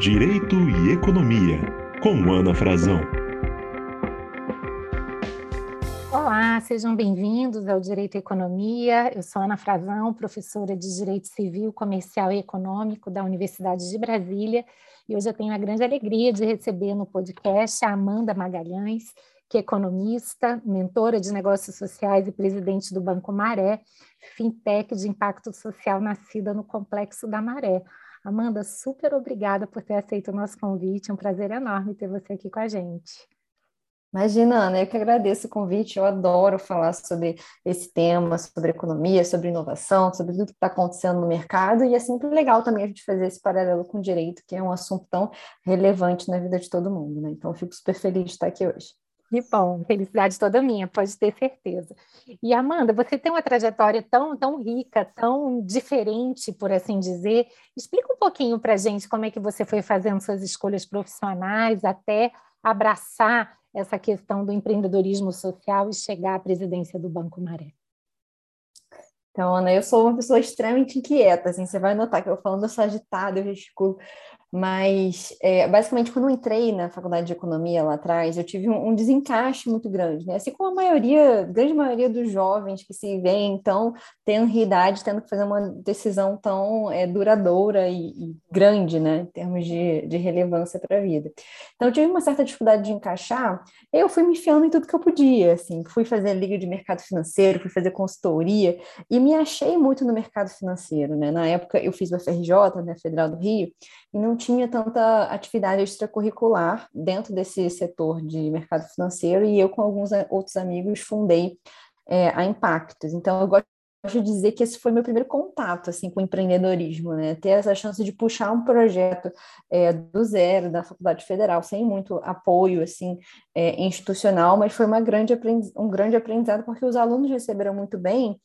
Direito e Economia, com Ana Frazão. Olá, sejam bem-vindos ao Direito e Economia. Eu sou Ana Frazão, professora de Direito Civil, Comercial e Econômico da Universidade de Brasília, e hoje eu tenho a grande alegria de receber no podcast a Amanda Magalhães, que é economista, mentora de negócios sociais e presidente do Banco Maré, fintech de impacto social nascida no Complexo da Maré. Amanda, super obrigada por ter aceito o nosso convite. É um prazer enorme ter você aqui com a gente. Imagina, Ana, eu que agradeço o convite. Eu adoro falar sobre esse tema, sobre economia, sobre inovação, sobre tudo que está acontecendo no mercado. E é sempre legal também a gente fazer esse paralelo com o direito, que é um assunto tão relevante na vida de todo mundo. Né? Então, eu fico super feliz de estar aqui hoje. Que bom, felicidade toda minha, pode ter certeza. E Amanda, você tem uma trajetória tão, tão rica, tão diferente, por assim dizer. Explica um pouquinho para gente como é que você foi fazendo suas escolhas profissionais até abraçar essa questão do empreendedorismo social e chegar à presidência do Banco Maré. Então, Ana, eu sou uma pessoa extremamente inquieta, assim, você vai notar que eu falando, eu sou agitada, eu gesticulo mas, é, basicamente, quando eu entrei na faculdade de economia lá atrás, eu tive um, um, desencaixe muito grande, né? Assim como a maioria, grande maioria dos jovens que se veem, então, tendo idade, tendo que fazer uma decisão tão é, duradoura e, e, grande, né? Em termos de, de relevância para a vida. Então, eu tive uma certa dificuldade de encaixar, eu fui me enfiando em tudo que eu podia, assim, fui fazer liga de mercado financeiro, fui fazer consultoria, e me achei muito no mercado financeiro, né? Na época, eu fiz o FRJ, né, Federal do Rio, e não tinha tanta atividade extracurricular dentro desse setor de mercado financeiro e eu com alguns outros amigos fundei é, a Impactos. Então eu gosto de dizer que esse foi meu primeiro contato assim com empreendedorismo, né? Ter essa chance de puxar um projeto é, do zero da Faculdade Federal, sem muito apoio assim é, institucional, mas foi uma grande um grande aprendizado porque os alunos receberam muito bem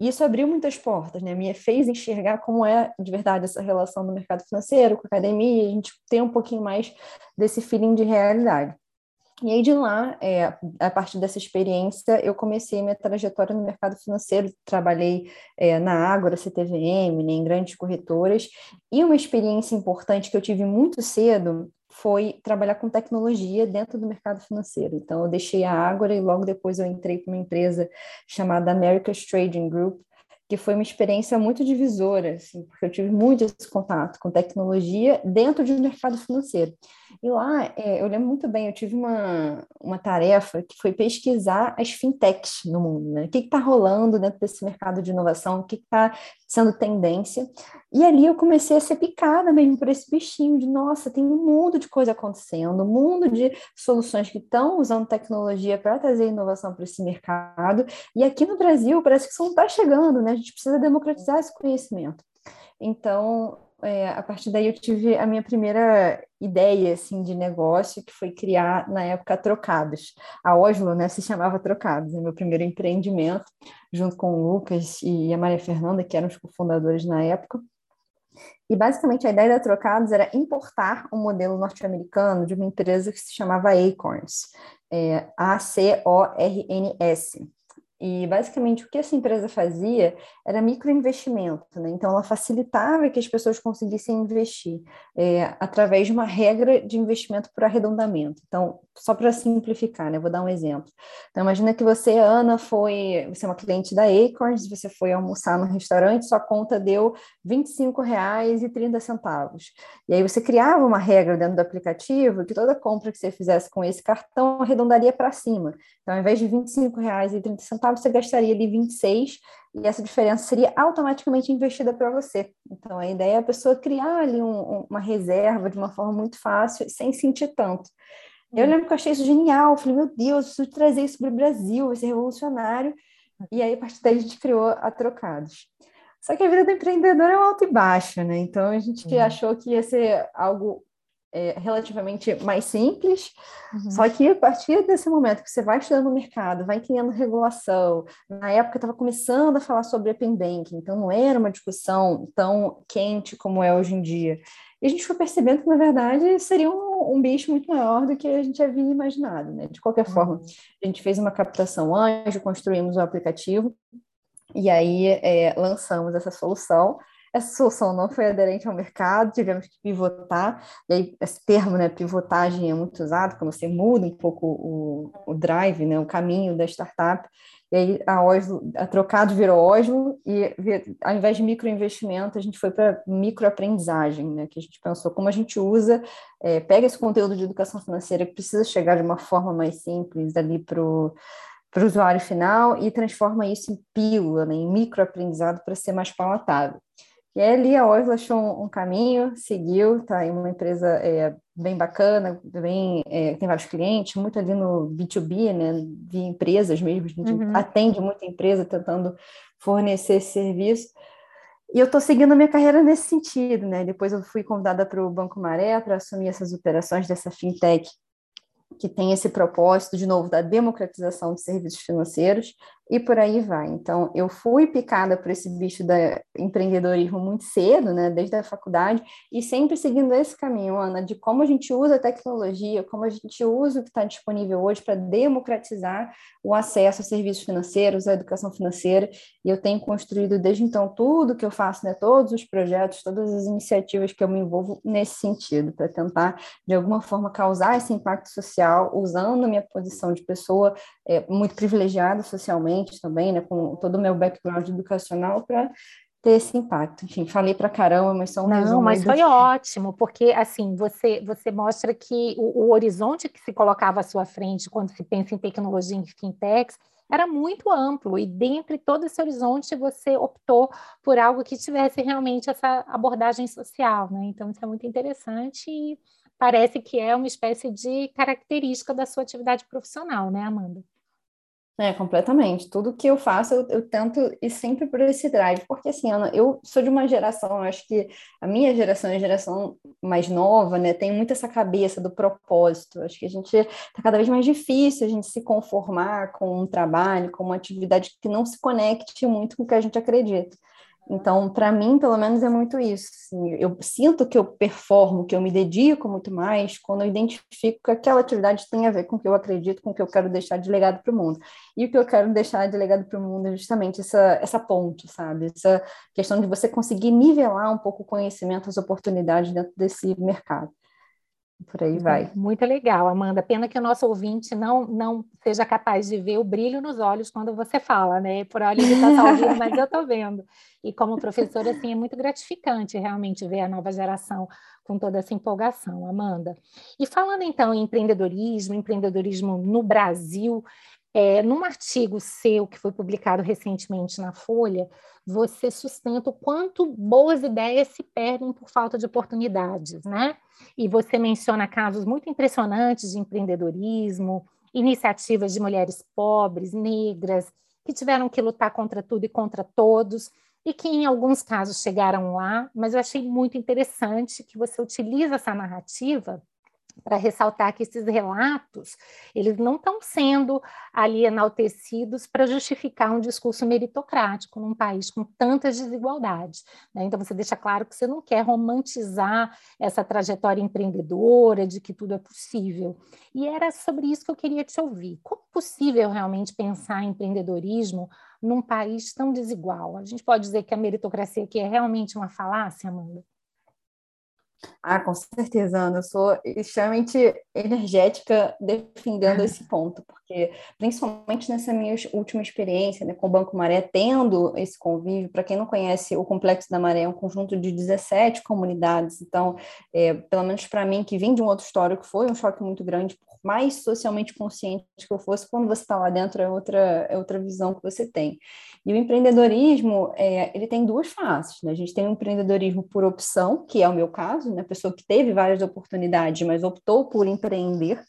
isso abriu muitas portas, né? Me fez enxergar como é de verdade essa relação do mercado financeiro com a academia, a gente tem um pouquinho mais desse feeling de realidade. E aí de lá, é, a partir dessa experiência, eu comecei minha trajetória no mercado financeiro, trabalhei é, na Ágora, CTVM, né, em grandes corretoras, e uma experiência importante que eu tive muito cedo foi trabalhar com tecnologia dentro do mercado financeiro. Então, eu deixei a Ágora e logo depois eu entrei para uma empresa chamada America's Trading Group, que foi uma experiência muito divisora, assim, porque eu tive muito esse contato com tecnologia dentro de um mercado financeiro. E lá, é, eu lembro muito bem, eu tive uma, uma tarefa que foi pesquisar as fintechs no mundo, né? O que está rolando dentro desse mercado de inovação, o que está sendo tendência. E ali eu comecei a ser picada mesmo por esse bichinho de, nossa, tem um mundo de coisa acontecendo, um mundo de soluções que estão usando tecnologia para trazer inovação para esse mercado. E aqui no Brasil parece que isso não está chegando, né? A gente precisa democratizar esse conhecimento. Então, é, a partir daí eu tive a minha primeira ideia assim de negócio que foi criar na época Trocados. A Oslo, né, se chamava Trocados, é meu primeiro empreendimento, junto com o Lucas e a Maria Fernanda, que eram os cofundadores na época. E basicamente a ideia da Trocados era importar um modelo norte-americano de uma empresa que se chamava Acorns, é, A-C-O-R-N-S. E basicamente o que essa empresa fazia era microinvestimento, né? Então ela facilitava que as pessoas conseguissem investir é, através de uma regra de investimento por arredondamento. Então, só para simplificar, né? Vou dar um exemplo. Então, imagina que você, Ana, foi, você é uma cliente da Acorns, você foi almoçar no restaurante, sua conta deu R$ 25,30. E aí você criava uma regra dentro do aplicativo que toda compra que você fizesse com esse cartão arredondaria para cima. Então, ao invés de R$ 25,30, você gastaria ali 26 e essa diferença seria automaticamente investida para você. Então, a ideia é a pessoa criar ali um, uma reserva de uma forma muito fácil, sem sentir tanto. Eu hum. lembro que eu achei isso genial, falei, meu Deus, preciso trazer isso para o Brasil, vai ser revolucionário. E aí, a partir daí, a gente criou a Trocados. Só que a vida do empreendedor é um alto e baixo, né? Então, a gente uhum. achou que ia ser algo é, relativamente mais simples, uhum. só que a partir desse momento que você vai estudando o mercado, vai criando regulação, na época estava começando a falar sobre open banking, então não era uma discussão tão quente como é hoje em dia. E a gente foi percebendo que, na verdade, seria um, um bicho muito maior do que a gente havia imaginado, né? De qualquer uhum. forma, a gente fez uma captação anjo, construímos o aplicativo, e aí é, lançamos essa solução, essa solução não foi aderente ao mercado, tivemos que pivotar, e aí esse termo, né, pivotagem é muito usado, quando você muda um pouco o, o drive, né, o caminho da startup, e aí a Oslo, a Trocado virou Oslo, e ao invés de microinvestimento, a gente foi para microaprendizagem, né, que a gente pensou como a gente usa, é, pega esse conteúdo de educação financeira que precisa chegar de uma forma mais simples ali para para o usuário final e transforma isso em pílula, né, em microaprendizado para ser mais palatável. E aí, ali a Oslo achou um, caminho, seguiu, tá em uma empresa é, bem bacana, bem, é, tem vários clientes, muito ali no B2B, né, de empresas mesmo, a gente uhum. atende muita empresa tentando fornecer esse serviço. E eu estou seguindo a minha carreira nesse sentido, né? Depois eu fui convidada para o Banco Maré para assumir essas operações dessa fintech que tem esse propósito, de novo, da democratização de serviços financeiros, e por aí vai. Então, eu fui picada por esse bicho do empreendedorismo muito cedo, né, desde a faculdade, e sempre seguindo esse caminho, Ana, de como a gente usa a tecnologia, como a gente usa o que está disponível hoje para democratizar o acesso a serviços financeiros, à educação financeira, e eu tenho construído desde então tudo que eu faço, né, todos os projetos, todas as iniciativas que eu me envolvo nesse sentido, para tentar, de alguma forma, causar esse impacto social, usando a minha posição de pessoa é, muito privilegiada socialmente também, né, com todo o meu background educacional para ter esse impacto. Enfim, falei para caramba, mas só um Não, mas foi ótimo, porque assim, você você mostra que o, o, horizonte que se colocava à sua frente quando se pensa em tecnologia em fintechs era muito amplo e dentre todo esse horizonte você optou por algo que tivesse realmente essa abordagem social, né? Então isso é muito interessante e parece que é uma espécie de característica da sua atividade profissional, né, Amanda? É, completamente. Tudo que eu faço, eu, eu, tento ir sempre por esse drive, porque assim, Ana, eu sou de uma geração, acho que a minha geração é a geração mais nova, né, tem muito essa cabeça do propósito. Acho que a gente está cada vez mais difícil a gente se conformar com um trabalho, com uma atividade que não se conecte muito com o que a gente acredita. Então, para mim, pelo menos, é muito isso. Assim, eu sinto que eu performo, que eu me dedico muito mais quando eu identifico que aquela atividade tem a ver com o que eu acredito, com o que eu quero deixar de legado para o mundo. E o que eu quero deixar de legado para o mundo é justamente essa, essa ponte, sabe? Essa questão de você conseguir nivelar um pouco o conhecimento, as oportunidades dentro desse mercado. Por aí vai. Muito legal, Amanda. Pena que o nosso ouvinte não, não seja capaz de ver o brilho nos olhos quando você fala, né? Por olho ele está ouvindo, mas eu estou vendo. E como professora, assim, é muito gratificante realmente ver a nova geração com toda essa empolgação, Amanda. E falando então em empreendedorismo, empreendedorismo no Brasil, é, num artigo seu que foi publicado recentemente na Folha, você sustenta o quanto boas ideias se perdem por falta de oportunidades, né? E você menciona casos muito impressionantes de empreendedorismo, iniciativas de mulheres pobres, negras, que tiveram que lutar contra tudo e contra todos, e que em alguns casos chegaram lá, mas eu achei muito interessante que você utiliza essa narrativa para ressaltar que esses relatos eles não estão sendo ali enaltecidos para justificar um discurso meritocrático num país com tantas desigualdades. Né? Então você deixa claro que você não quer romantizar essa trajetória empreendedora de que tudo é possível. E era sobre isso que eu queria te ouvir. Como é possível realmente pensar em empreendedorismo num país tão desigual? A gente pode dizer que a meritocracia aqui é realmente uma falácia, Amanda? Ah, com certeza, Ana. Eu sou extremamente energética defendendo esse ponto, porque principalmente nessa minha última experiência né, com o Banco Maré, tendo esse convívio, para quem não conhece, o Complexo da Maré é um conjunto de 17 comunidades, então, é, pelo menos para mim, que vim de um outro histórico, foi um choque muito grande, mais socialmente consciente que eu fosse, quando você está lá dentro é outra, é outra visão que você tem. E o empreendedorismo, é, ele tem duas faces, né? A gente tem o empreendedorismo por opção, que é o meu caso, né? A pessoa que teve várias oportunidades, mas optou por empreender.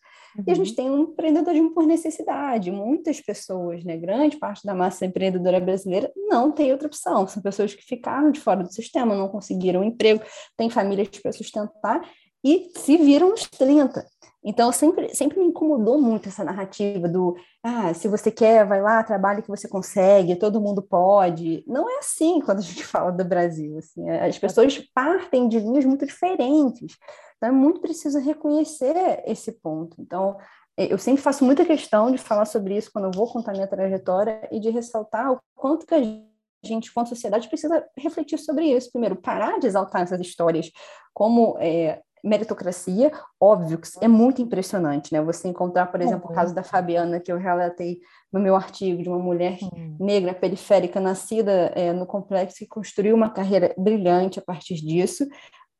E a gente uhum. tem um empreendedorismo por necessidade. Muitas pessoas, né, grande parte da massa empreendedora brasileira não tem outra opção. São pessoas que ficaram de fora do sistema, não conseguiram um emprego, têm famílias para sustentar e se viram nos 30. Então, sempre, sempre me incomodou muito essa narrativa do ah, se você quer, vai lá, trabalhe que você consegue, todo mundo pode. Não é assim quando a gente fala do Brasil. Assim, as pessoas partem de linhas muito diferentes. Então, é muito preciso reconhecer esse ponto. Então, eu sempre faço muita questão de falar sobre isso quando eu vou contar minha trajetória e de ressaltar o quanto que a gente, quanto sociedade, precisa refletir sobre isso. Primeiro, parar de exaltar essas histórias como é, meritocracia, óbvio que é muito impressionante, né? Você encontrar, por exemplo, o caso da Fabiana, que eu relatei no meu artigo, de uma mulher negra periférica nascida é, no complexo e construiu uma carreira brilhante a partir disso.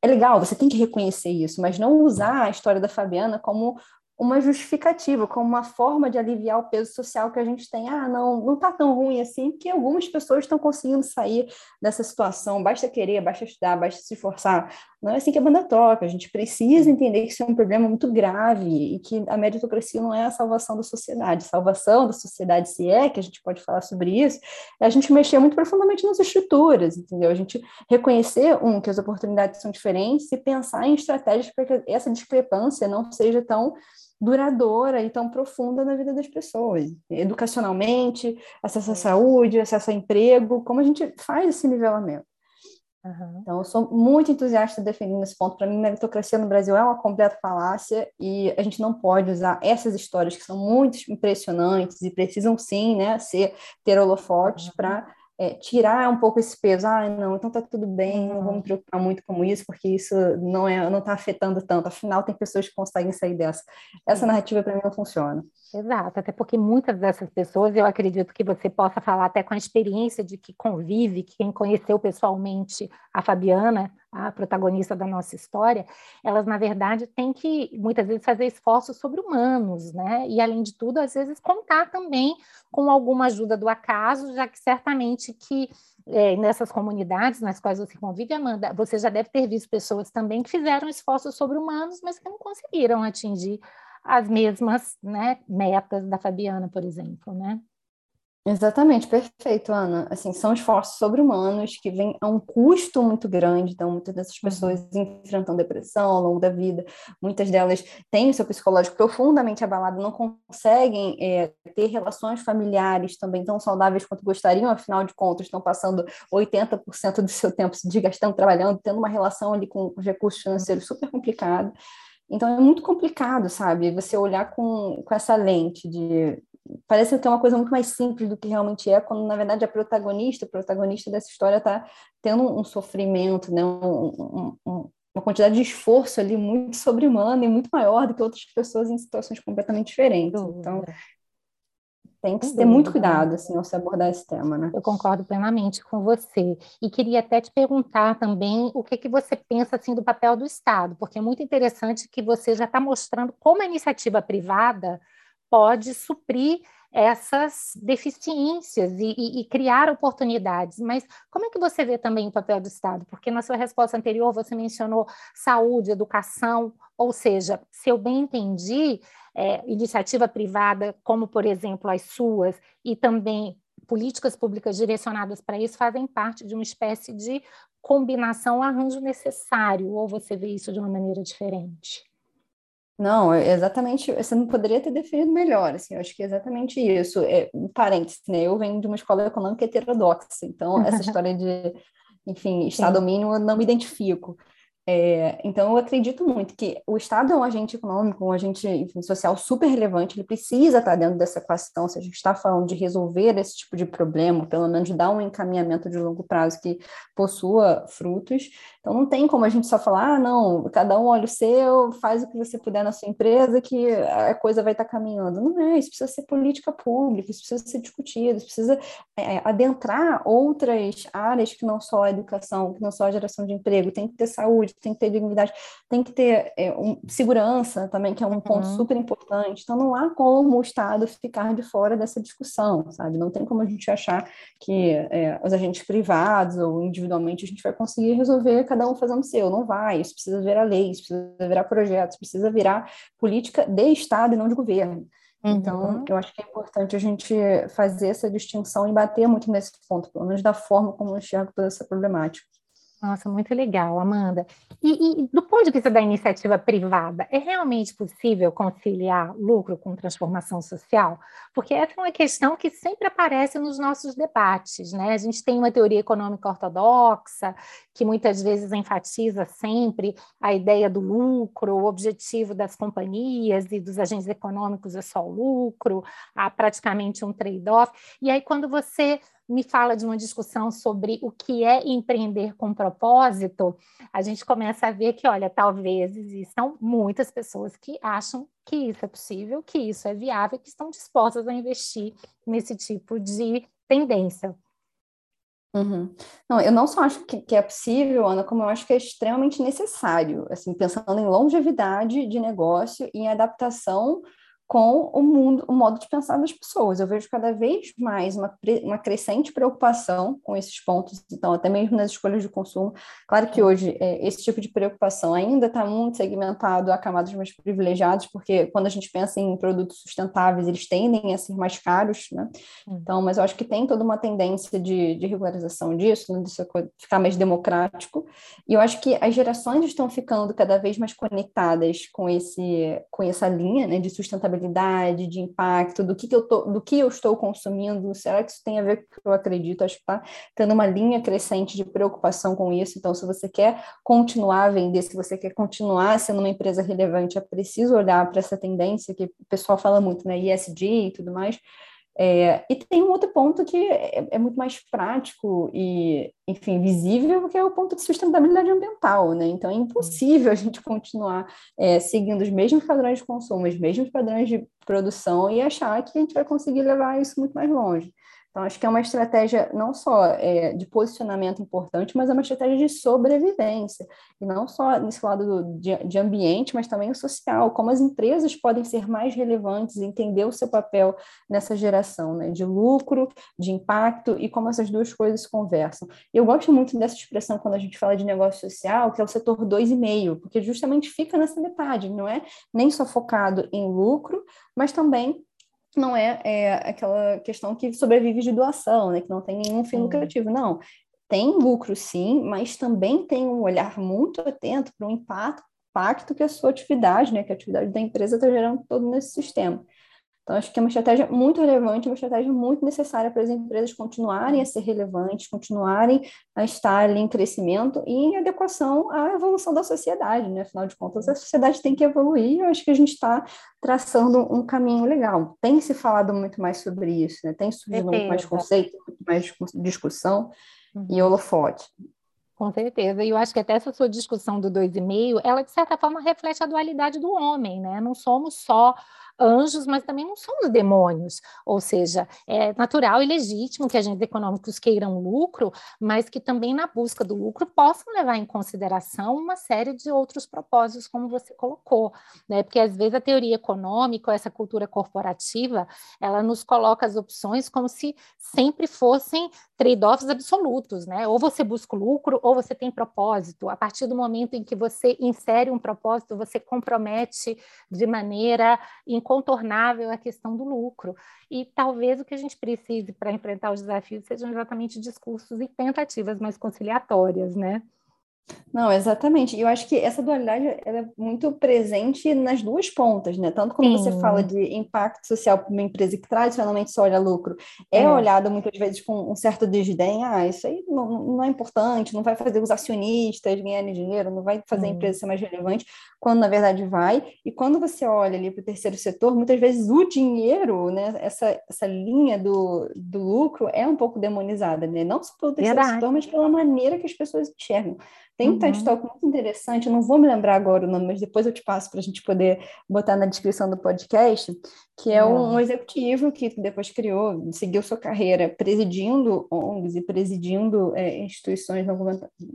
É legal, você tem que reconhecer isso, mas não usar a história da Fabiana como uma justificativa, como uma forma de aliviar o peso social que a gente tem. Ah, não, não está tão ruim assim, porque algumas pessoas estão conseguindo sair dessa situação. Basta querer, basta estudar, basta se esforçar. Não é assim que a banda toca. A gente precisa entender que isso é um problema muito grave e que a meritocracia não é a salvação da sociedade. A salvação da sociedade, se é que a gente pode falar sobre isso, é a gente mexer muito profundamente nas estruturas, entendeu? A gente reconhecer, um, que as oportunidades são diferentes e pensar em estratégias para que essa discrepância não seja tão duradoura e tão profunda na vida das pessoas, educacionalmente, acesso à saúde, acesso a emprego, como a gente faz esse nivelamento. Uhum. Então, eu sou muito entusiasta defendendo esse ponto. Para mim, meritocracia no Brasil é uma completa falácia e a gente não pode usar essas histórias que são muito impressionantes e precisam sim, né, ser ter holofotes uhum. para é, tirar um pouco esse peso. Ah, não, então tá tudo bem, não vou me preocupar muito com isso, porque isso não é, não está afetando tanto. Afinal, tem pessoas que conseguem sair dessa. Essa narrativa para mim não funciona. Exato, até porque muitas dessas pessoas, eu acredito que você possa falar até com a experiência de que convive, que quem conheceu pessoalmente a Fabiana, a protagonista da nossa história, elas, na verdade, têm que, muitas vezes, fazer esforços sobre-humanos, né? E, além de tudo, às vezes, contar também com alguma ajuda do acaso, já que certamente que é, nessas comunidades nas quais você convive, Amanda, você já deve ter visto pessoas também que fizeram esforços sobre-humanos, mas que não conseguiram atingir as mesmas né, metas da Fabiana, por exemplo, né? Exatamente, perfeito, Ana. Assim, são esforços sobre-humanos que vêm a um custo muito grande. Então, muitas dessas uhum. pessoas enfrentam depressão ao longo da vida. Muitas delas têm o seu psicológico profundamente abalado, não conseguem é, ter relações familiares também tão saudáveis quanto gostariam. Afinal de contas, estão passando 80% do seu tempo se desgastando, trabalhando, tendo uma relação ali com os recursos financeiros super complicado. Então é muito complicado, sabe? Você olhar com, com essa lente de. Parece que é uma coisa muito mais simples do que realmente é, quando na verdade a protagonista, o protagonista dessa história está tendo um sofrimento, né? Um, um, uma quantidade de esforço ali muito sobre-humana e muito maior do que outras pessoas em situações completamente diferentes. Então, tem que ter muito cuidado assim, ao se abordar esse tema, né? Eu concordo plenamente com você. E queria até te perguntar também o que, que você pensa assim, do papel do Estado, porque é muito interessante que você já está mostrando como a iniciativa privada pode suprir essas deficiências e, e, e, criar oportunidades. Mas como é que você vê também o papel do Estado? Porque na sua resposta anterior você mencionou saúde, educação, ou seja, se eu bem entendi, é, iniciativa privada, como por exemplo as suas, e também políticas públicas direcionadas para isso fazem parte de uma espécie de combinação, arranjo necessário, ou você vê isso de uma maneira diferente? Não, é exatamente, você não poderia ter definido melhor, assim, eu acho que é exatamente isso. É, um parênteses, né, eu venho de uma escola econômica heterodoxa, então essa história de, enfim, Estado mínimo eu não me identifico. É, então, eu acredito muito que o Estado é um agente econômico, um agente enfim, social super relevante, ele precisa estar dentro dessa equação, se a gente está falando de resolver esse tipo de problema, pelo menos de dar um encaminhamento de longo prazo que possua frutos. Então, não tem como a gente só falar, ah, não, cada um olha o seu, faz o que você puder na sua empresa, que a coisa vai estar caminhando. Não é, isso precisa ser política pública, isso precisa ser discutido, isso precisa é, adentrar outras áreas que não só a educação, que não só a geração de emprego, tem que ter saúde, tem que ter dignidade, tem que ter é, um, segurança também, que é um ponto uhum. super importante. Então, não há como o Estado ficar de fora dessa discussão, sabe? Não tem como a gente achar que é, os agentes privados ou individualmente a gente vai conseguir resolver cada um fazendo o seu. Não vai. Isso precisa virar lei, isso precisa virar projetos, precisa virar política de Estado e não de governo. Então, uhum. eu acho que é importante a gente fazer essa distinção e bater muito nesse ponto, pelo menos da forma como eu enxergo toda essa problemática. Nossa, muito legal, Amanda. E, e, do ponto de vista da iniciativa privada, é realmente possível conciliar lucro com transformação social? Porque essa é uma questão que sempre aparece nos nossos debates, né? A gente tem uma teoria econômica ortodoxa que muitas vezes enfatiza sempre a ideia do lucro, o objetivo das companhias e dos agentes econômicos é só o lucro, há praticamente um trade-off. E aí, quando você me fala de uma discussão sobre o que é empreender com propósito, a gente começa a ver que, olha, talvez existam muitas pessoas que acham que isso é possível, que isso é viável, que estão dispostas a investir nesse tipo de tendência. Uhum. Não, eu não só acho que, que, é possível, Ana, como eu acho que é extremamente necessário, assim, pensando em longevidade de negócio e em adaptação com o mundo, o modo de pensar das pessoas. Eu vejo cada vez mais uma, uma crescente preocupação com esses pontos, então, até mesmo nas escolhas de consumo. Claro que hoje é, esse tipo de preocupação ainda está muito segmentado a camadas mais privilegiadas, porque quando a gente pensa em produtos sustentáveis, eles tendem a ser mais caros, né? Hum. Então, mas eu acho que tem toda uma tendência de, de regularização disso, né? disso ficar mais democrático, e eu acho que as gerações estão ficando cada vez mais conectadas com, esse, com essa linha né, de sustentabilidade sustentabilidade, de impacto, do que, que eu tô, do que eu estou consumindo, será que isso tem a ver com o que eu acredito? Acho que está tendo uma linha crescente de preocupação com isso. Então, se você quer continuar a vender, se você quer continuar sendo uma empresa relevante, é preciso olhar para essa tendência que o pessoal fala muito, né? ESG e tudo mais. É, e tem um outro ponto que é, é, muito mais prático e, enfim, visível, que é o ponto de sustentabilidade ambiental, né? Então, é impossível a gente continuar é, seguindo os mesmos padrões de consumo, os mesmos padrões de produção e achar que a gente vai conseguir levar isso muito mais longe. Então, acho que é uma estratégia não só é, de posicionamento importante, mas é uma estratégia de sobrevivência. E não só nesse lado do, de, de, ambiente, mas também o social. Como as empresas podem ser mais relevantes, entender o seu papel nessa geração né, de lucro, de impacto e como essas duas coisas conversam. Eu gosto muito dessa expressão quando a gente fala de negócio social, que é o setor 2,5, porque justamente fica nessa metade, não é nem só focado em lucro, mas também não é, é aquela questão que sobrevive de doação, né? Que não tem nenhum fim lucrativo, não. Tem lucro, sim, mas também tem um olhar muito atento para o impacto, impacto que a sua atividade, né? Que a atividade da empresa está gerando todo nesse sistema. Então, acho que é uma estratégia muito relevante, uma estratégia muito necessária para as empresas continuarem a ser relevantes, continuarem a estar ali em crescimento e em adequação à evolução da sociedade, né? Afinal de contas, a sociedade tem que evoluir e eu acho que a gente está traçando um caminho legal. Tem se falado muito mais sobre isso, né? Tem surgido muito mais conceito, muito mais discussão uhum. e holofote. Com certeza. E eu acho que até essa sua discussão do dois e meio, ela de certa forma reflete a dualidade do homem, né? Não somos só anjos, mas também não somos demônios. Ou seja, é natural e legítimo que agentes econômicos queiram lucro, mas que também na busca do lucro possam levar em consideração uma série de outros propósitos, como você colocou, né? Porque às vezes a teoria econômica, essa cultura corporativa, ela nos coloca as opções como se sempre fossem trade-offs absolutos, né? Ou você busca lucro ou você tem propósito. A partir do momento em que você insere um propósito, você compromete de maneira incontornável a questão do lucro. E talvez o que a gente precise para enfrentar os desafios sejam exatamente discursos e tentativas mais conciliatórias, né? Não, exatamente. E eu acho que essa dualidade é muito presente nas duas pontas, né? Tanto quando Sim. você fala de impacto social para uma empresa que tradicionalmente só olha lucro, é, é olhado muitas vezes com um certo desdém. Ah, isso aí não, não, é importante, não vai fazer os acionistas ganharem dinheiro, não vai fazer a empresa ser mais relevante, quando na verdade vai. E quando você olha ali para o terceiro setor, muitas vezes o dinheiro, né? Essa, essa linha do, do lucro é um pouco demonizada, né? Não só pelo terceiro verdade. setor, mas pela maneira que as pessoas enxergam. Tem um uhum. TED Talk muito interessante, eu não vou me lembrar agora o nome, mas depois eu te passo para a gente poder botar na descrição do podcast, que é um, um, executivo que depois criou, seguiu sua carreira presidindo ONGs e presidindo é, instituições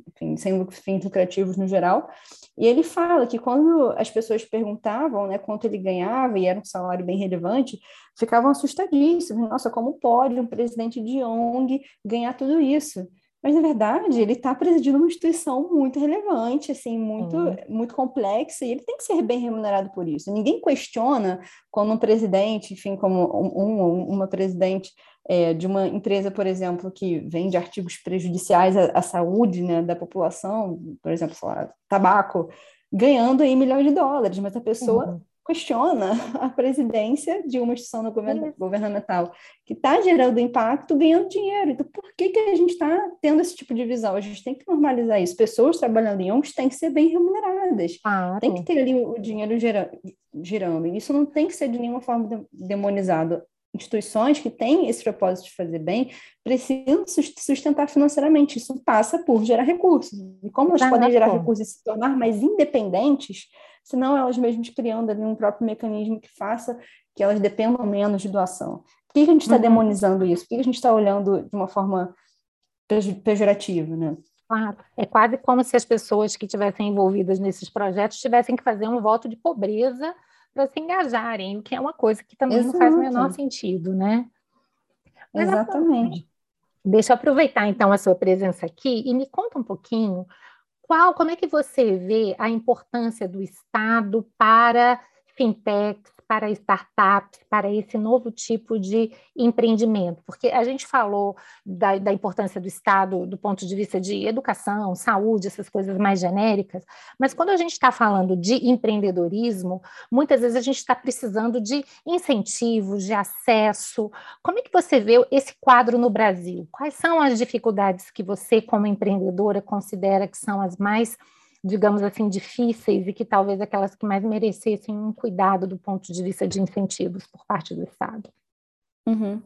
enfim, sem fins lucrativos no geral, e ele fala que quando as pessoas perguntavam né, quanto ele ganhava, e era um salário bem relevante, ficavam assustadíssimos, nossa, como pode um presidente de ONG ganhar tudo isso? Mas, na verdade, ele está presidindo uma instituição muito relevante, assim, muito, uhum. muito complexa, e ele tem que ser bem remunerado por isso. Ninguém questiona quando um presidente, enfim, como um, um, uma presidente é, de uma empresa, por exemplo, que vende artigos prejudiciais à, à saúde né, da população, por exemplo, lá, tabaco, ganhando aí milhões de dólares, mas a pessoa uhum questiona a presidência de uma instituição governamental que está gerando impacto ganhando dinheiro. Então, por que, que a gente está tendo esse tipo de visão? A gente tem que normalizar isso. Pessoas trabalhando em ONGs têm que ser bem remuneradas. Claro. Tem que ter ali o dinheiro girando. E isso não tem que ser de nenhuma forma demonizado. Instituições que têm esse propósito de fazer bem precisam sustentar financeiramente. Isso passa por gerar recursos. E como elas podem gerar recursos e se tornar mais independentes, senão elas mesmas criando ali um próprio mecanismo que faça que elas dependam menos de doação. Por que a gente está uhum. demonizando isso? Por que a gente está olhando de uma forma pejorativa, né? Claro, é quase como se as pessoas que estivessem envolvidas nesses projetos tivessem que fazer um voto de pobreza para se engajarem, o que é uma coisa que também Exato. não faz o menor sentido, né? Mas, Exatamente. Deixa eu aproveitar então a sua presença aqui e me conta um pouquinho qual, como é que você vê a importância do Estado para fintechs, para startups, para esse novo tipo de empreendimento? Porque a gente falou da, da, importância do Estado do ponto de vista de educação, saúde, essas coisas mais genéricas, mas quando a gente está falando de empreendedorismo, muitas vezes a gente está precisando de incentivos, de acesso. Como é que você vê esse quadro no Brasil? Quais são as dificuldades que você, como empreendedora, considera que são as mais digamos assim, difíceis e que talvez aquelas que mais merecessem um cuidado do ponto de vista de incentivos por parte do Estado? Uhum.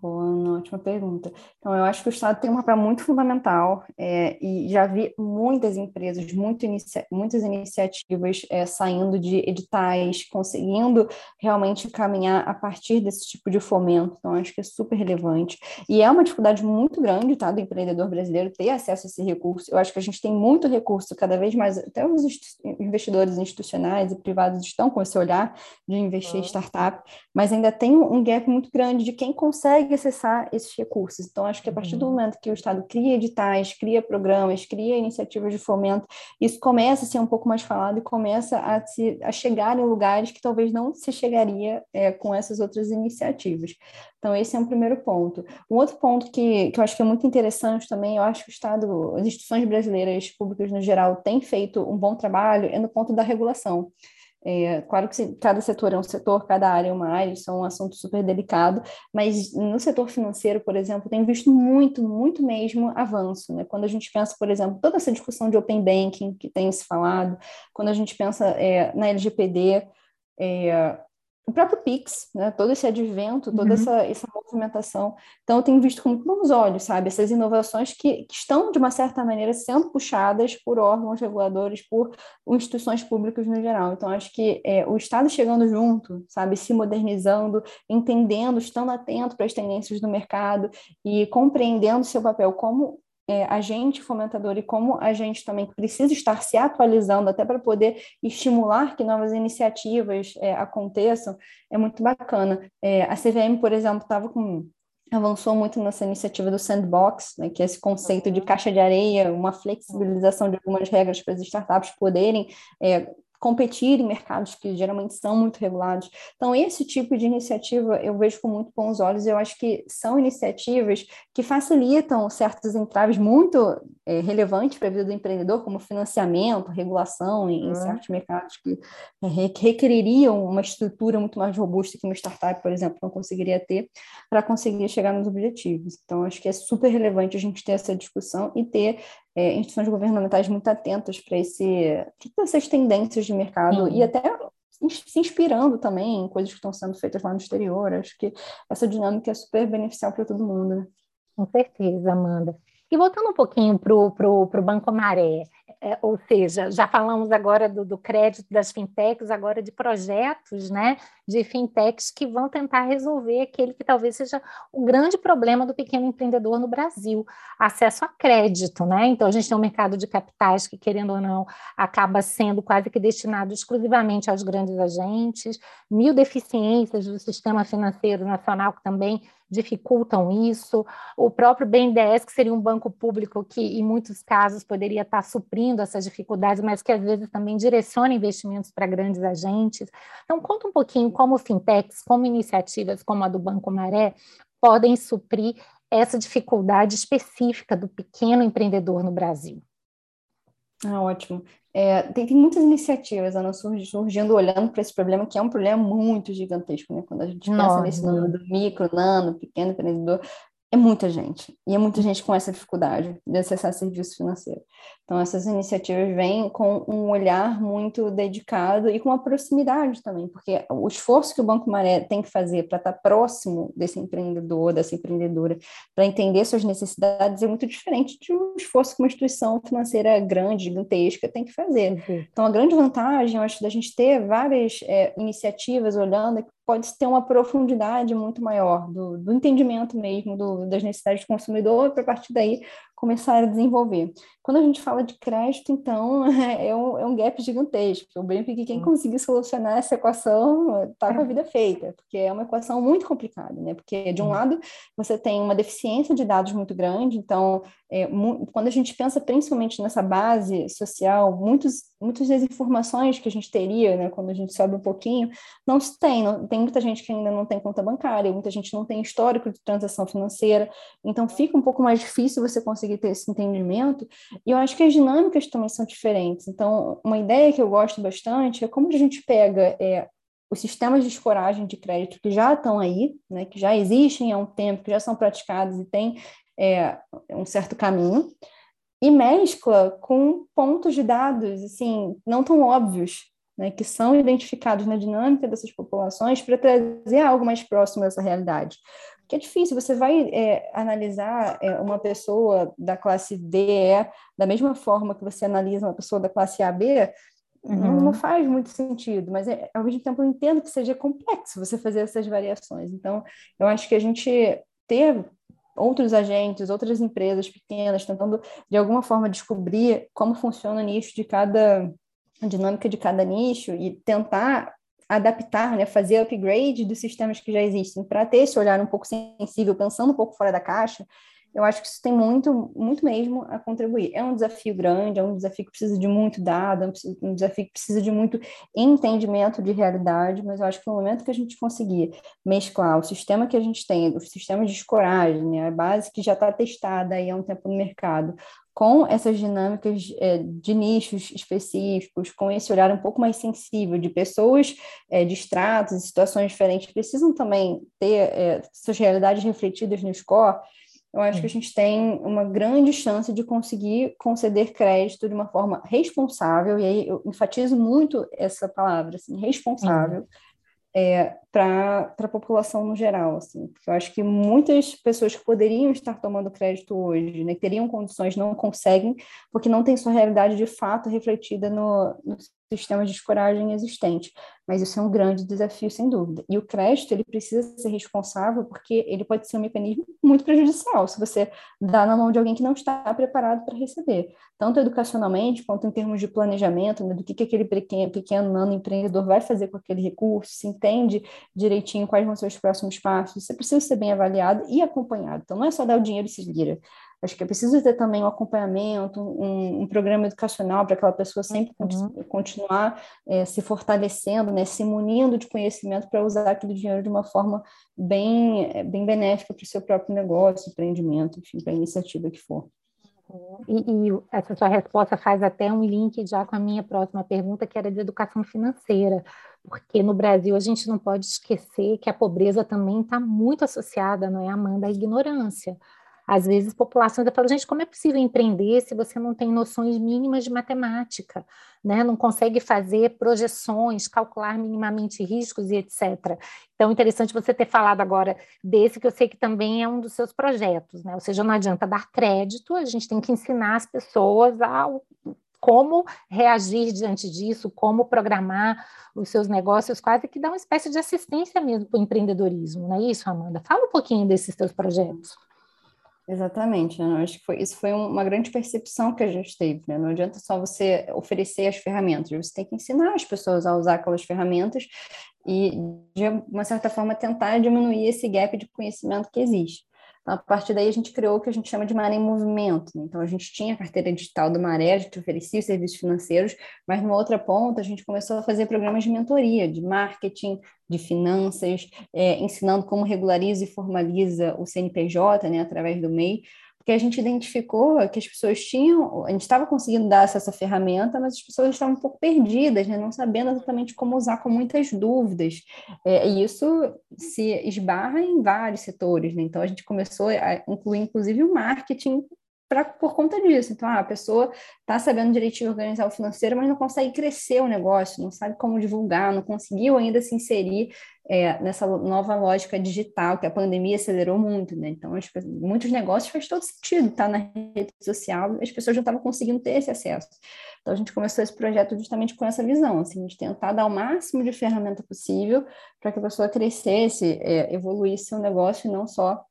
Boa, ótima pergunta. Então, eu acho que o Estado tem um papel muito fundamental é, e já vi muitas empresas, muito inicia muitas iniciativas é, saindo de editais, conseguindo realmente caminhar a partir desse tipo de fomento. Então, acho que é super relevante. E é uma dificuldade muito grande, tá, do empreendedor brasileiro ter acesso a esse recurso. Eu acho que a gente tem muito recurso, cada vez mais, até os investidores institucionais e privados estão com esse olhar de investir em startup, mas ainda tem um gap muito grande de quem consegue consegue acessar esses recursos. Então, acho que a partir do uhum. momento que o Estado cria editais, cria programas, cria iniciativas de fomento, isso começa a ser um pouco mais falado e começa a, se, a chegar em lugares que talvez não se chegaria é, com essas outras iniciativas. Então, esse é um primeiro ponto. Um outro ponto que, que eu acho que é muito interessante também, eu acho que o Estado, as instituições brasileiras públicas no geral, têm feito um bom trabalho, é no ponto da regulação. É, claro que cada setor é um setor, cada área é uma área, isso é um assunto super delicado, mas no setor financeiro, por exemplo, tem visto muito, muito mesmo avanço. Né? Quando a gente pensa, por exemplo, toda essa discussão de open banking que tem se falado, quando a gente pensa é, na LGPD, é, o próprio Pix, né? todo esse advento, toda uhum. essa, essa movimentação. Então, eu tenho visto com muito bons olhos, sabe? Essas inovações que, que, estão, de uma certa maneira, sendo puxadas por órgãos reguladores, por instituições públicas no geral. Então, acho que é, o Estado chegando junto, sabe? Se modernizando, entendendo, estando atento para as tendências do mercado e compreendendo seu papel como é, agente fomentador e como a gente também precisa estar se atualizando até para poder estimular que novas iniciativas é, aconteçam, é muito bacana. É, a CVM, por exemplo, estava com avançou muito nessa iniciativa do sandbox, né, que é esse conceito de caixa de areia, uma flexibilização de algumas regras para as startups poderem é, competir em mercados que geralmente são muito regulados. Então, esse tipo de iniciativa eu vejo com muito bons olhos. Eu acho que são iniciativas que facilitam certos entraves muito é, relevantes para a vida do empreendedor, como financiamento, regulação em, uhum. certos mercados que é, requereriam uma estrutura muito mais robusta que uma startup, por exemplo, não conseguiria ter para conseguir chegar nos objetivos. Então, acho que é super relevante a gente ter essa discussão e ter é, instituições governamentais muito atentas para essas tendências de mercado e até se inspirando também em coisas que estão sendo feitas lá no exterior. Acho que essa dinâmica é super beneficial para todo mundo. Né? Com certeza, Amanda. E voltando um pouquinho para o Banco Maré, é, ou seja, já falamos agora do, do, crédito das fintechs, agora de projetos né, de fintechs que vão tentar resolver aquele que talvez seja o grande problema do pequeno empreendedor no Brasil, acesso a crédito. Né? Então, a gente tem um mercado de capitais que, querendo ou não, acaba sendo quase que destinado exclusivamente aos grandes agentes, mil deficiências do sistema financeiro nacional que também dificultam isso. O próprio BNDES, que seria um banco público que, em muitos casos, poderia estar suprindo essas dificuldades, mas que às vezes também direciona investimentos para grandes agentes. Então, conta um pouquinho como fintechs, como iniciativas como a do Banco Maré, podem suprir essa dificuldade específica do pequeno empreendedor no Brasil. Ah, ótimo. É, tem, tem, muitas iniciativas Ana, surgindo olhando para esse problema, que é um problema muito gigantesco, né? Quando a gente pensa nesse número do micro, nano, pequeno empreendedor, é muita gente, e é muita gente com essa dificuldade de acessar serviço financeiro. Então, essas iniciativas vêm com um olhar muito dedicado e com uma proximidade também, porque o esforço que o Banco Maré tem que fazer para estar próximo desse empreendedor, dessa empreendedora, para entender suas necessidades, é muito diferente de um esforço que uma instituição financeira grande, gigantesca, tem que fazer. Uhum. Então, a grande vantagem, eu acho, da gente ter várias é, iniciativas olhando é pode ter uma profundidade muito maior do, do entendimento mesmo do, das necessidades do consumidor, para partir daí começar a desenvolver. Quando a gente fala de crédito, então, é um, é um gap gigantesco. Eu brinco que quem conseguir solucionar essa equação está com a vida feita, porque é uma equação muito complicada, né? Porque, de um lado, você tem uma deficiência de dados muito grande, então, é, quando a gente pensa principalmente nessa base social, muitos, muitas das informações que a gente teria, né, quando a gente sobe um pouquinho, não se tem. Não, tem muita gente que ainda não tem conta bancária, muita gente não tem histórico de transação financeira, então fica um pouco mais difícil você conseguir ter esse entendimento. E eu acho que as dinâmicas também são diferentes. Então, uma ideia que eu gosto bastante é como a gente pega é, os sistemas de escoragem de crédito que já estão aí, né, que já existem há um tempo, que já são praticados e têm é, um certo caminho, e mescla com pontos de dados assim não tão óbvios, né, que são identificados na dinâmica dessas populações para trazer algo mais próximo dessa realidade que é difícil. Você vai é, analisar é, uma pessoa da classe D, da mesma forma que você analisa uma pessoa da classe AB, uhum. não, não, faz muito sentido, mas é, ao mesmo tempo eu entendo que seja complexo você fazer essas variações. Então, eu acho que a gente ter outros agentes, outras empresas pequenas tentando de alguma forma descobrir como funciona o nicho de cada a dinâmica de cada nicho e tentar adaptar, né, fazer upgrade dos sistemas que já existem para ter esse olhar um pouco sensível, pensando um pouco fora da caixa, eu acho que isso tem muito, muito mesmo a contribuir. É um desafio grande, é um desafio que precisa de muito dado, é um desafio que precisa de muito entendimento de realidade, mas eu acho que no momento que a gente conseguir mesclar o sistema que a gente tem, os sistemas de escoragem, né, a base que já está testada aí há um tempo no mercado, com essas dinâmicas é, de nichos específicos, com esse olhar um pouco mais sensível de pessoas é, de estratos e situações diferentes, precisam também ter é, suas realidades refletidas no score, eu acho que a gente tem uma grande chance de conseguir conceder crédito de uma forma responsável, e aí eu enfatizo muito essa palavra, assim, responsável, uhum é, para a população no geral, assim, porque eu acho que muitas pessoas que poderiam estar tomando crédito hoje, né, que teriam condições, não conseguem, porque não tem sua realidade de fato refletida no, no sistemas de escoragem existente. Mas isso é um grande desafio, sem dúvida. E o crédito, ele precisa ser responsável, porque ele pode ser um mecanismo muito prejudicial, se você dá na mão de alguém que não está preparado para receber, tanto educacionalmente, quanto em termos de planejamento, né, do que, que aquele pequeno, pequeno nano empreendedor vai fazer com aquele recurso, se entende direitinho quais vão ser os próximos passos, você precisa ser bem avaliado e acompanhado. Então, não é só dar o dinheiro e se vira. Acho que é preciso ter também um acompanhamento, um, um programa educacional para aquela pessoa sempre uhum. continuar é, se fortalecendo, né, se munindo de conhecimento para usar aquele dinheiro de uma forma bem, é, bem benéfica para o seu próprio negócio, empreendimento, enfim, para a iniciativa que for. E, e, essa sua resposta faz até um link já com a minha próxima pergunta, que era de educação financeira, porque no Brasil a gente não pode esquecer que a pobreza também está muito associada, não é, Amanda, à ignorância. Às vezes, populações falam, gente, como é possível empreender se você não tem noções mínimas de matemática, né? não consegue fazer projeções, calcular minimamente riscos e etc. Então, interessante você ter falado agora desse, que eu sei que também é um dos seus projetos, né? ou seja, não adianta dar crédito, a gente tem que ensinar as pessoas a como reagir diante disso, como programar os seus negócios, quase que dá uma espécie de assistência mesmo para o empreendedorismo, não é isso, Amanda? Fala um pouquinho desses seus projetos. Exatamente, né? acho que foi, isso foi uma grande percepção que a gente teve, né? Não adianta só você oferecer as ferramentas, você tem que ensinar as pessoas a usar aquelas ferramentas e, de uma certa forma, tentar diminuir esse gap de conhecimento que existe. Então, a partir daí, a gente criou o que a gente chama de Maré em Movimento. Né? Então, a gente tinha a carteira digital do Maré, a gente oferecia os serviços financeiros, mas numa outra ponta, a gente começou a fazer programas de mentoria, de marketing, de finanças, é, ensinando como regulariza e formaliza o CNPJ, né, através do MEI, porque a gente identificou que as pessoas tinham, a gente estava conseguindo dar acesso à ferramenta, mas as pessoas estavam um pouco perdidas, né? não sabendo exatamente como usar, com muitas dúvidas. É, e isso se esbarra em vários setores, né? Então a gente começou a incluir, inclusive, o marketing pra, por conta disso. Então, ah, a pessoa está sabendo direitinho organizar o financeiro, mas não consegue crescer o negócio, não sabe como divulgar, não conseguiu ainda se inserir é, nessa nova lógica digital, que a pandemia acelerou muito, né? Então, muitos negócios faz todo sentido estar tá na rede social, as pessoas já estavam conseguindo ter esse acesso. Então, a gente começou esse projeto justamente com essa visão, assim, de tentar dar o máximo de ferramenta possível para que a pessoa crescesse, é, evoluísse o negócio e não só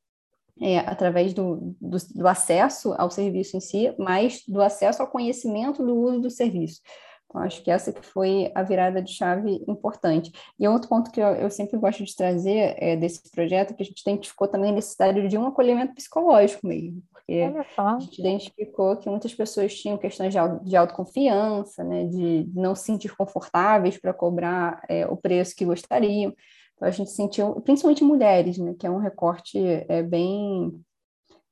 é, através do, do, do, acesso ao serviço em si, mas do acesso ao conhecimento do uso do serviço. Então, acho que essa que foi a virada de chave importante. E outro ponto que eu, eu sempre gosto de trazer é, desse projeto, que a gente identificou também a necessidade de um acolhimento psicológico mesmo, porque a gente identificou que muitas pessoas tinham questões de, de autoconfiança, né, de não se sentir confortáveis para cobrar é, o preço que gostariam. Então, a gente sentiu, principalmente mulheres, né, que é um recorte é, bem,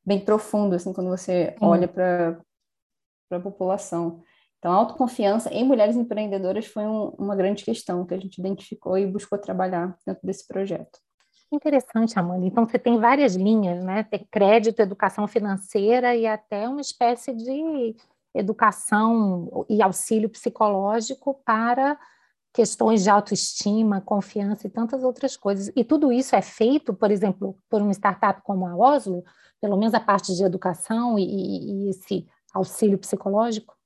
bem profundo, assim, quando você Sim. olha para a população. Então, a autoconfiança em mulheres empreendedoras foi um, uma grande questão que a gente identificou e buscou trabalhar dentro desse projeto. Interessante, Amanda. Então, você tem várias linhas, né? Tem crédito, educação financeira e até uma espécie de educação e auxílio psicológico para questões de autoestima, confiança e tantas outras coisas. E tudo isso é feito, por exemplo, por uma startup como a Oslo, pelo menos a parte de educação e, e esse auxílio psicológico?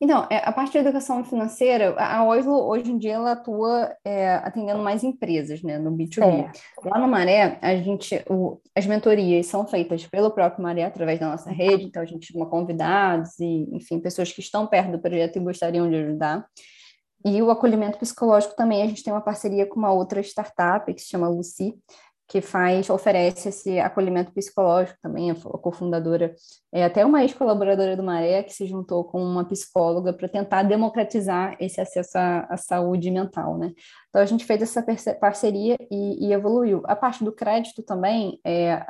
Então, é, a parte de educação financeira, a Oslo, hoje em dia, ela atua é, atendendo mais empresas, né, no B2B. É. Lá no Maré, a gente, o, as mentorias são feitas pelo próprio Maré, através da nossa rede, então a gente chama convidados e, enfim, pessoas que estão perto do projeto e gostariam de ajudar. E o acolhimento psicológico também, a gente tem uma parceria com uma outra startup que se chama Lucy, que faz, oferece esse acolhimento psicológico também, a cofundadora, é até uma ex-colaboradora do Maré, que se juntou com uma psicóloga para tentar democratizar esse acesso à, à, saúde mental, né? Então, a gente fez essa parceria e, e evoluiu. A parte do crédito também, é,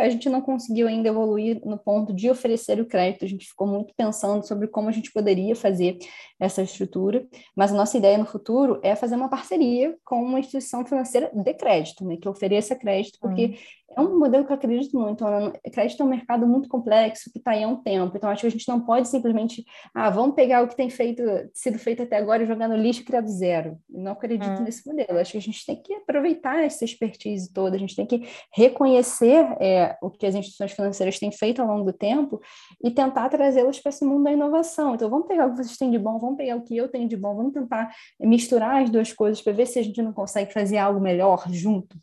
a gente não conseguiu ainda evoluir no ponto de oferecer o crédito, a gente ficou muito pensando sobre como a gente poderia fazer essa estrutura, mas a nossa ideia no futuro é fazer uma parceria com uma instituição financeira de crédito, né, que ofereça crédito, porque hum é um modelo que eu acredito muito. Ana. Crédito é um mercado muito complexo, que está aí há um tempo. Então, acho que a gente não pode simplesmente, ah, vamos pegar o que tem feito, sido feito até agora e jogar no lixo e criar do zero. Não acredito hum. nesse modelo. Acho que a gente tem que aproveitar essa expertise toda, a gente tem que reconhecer é, o que as instituições financeiras têm feito ao longo do tempo e tentar trazê-las para esse mundo da inovação. Então, vamos pegar o que vocês têm de bom, vamos pegar o que eu tenho de bom, vamos tentar misturar as duas coisas para ver se a gente não consegue fazer algo melhor junto.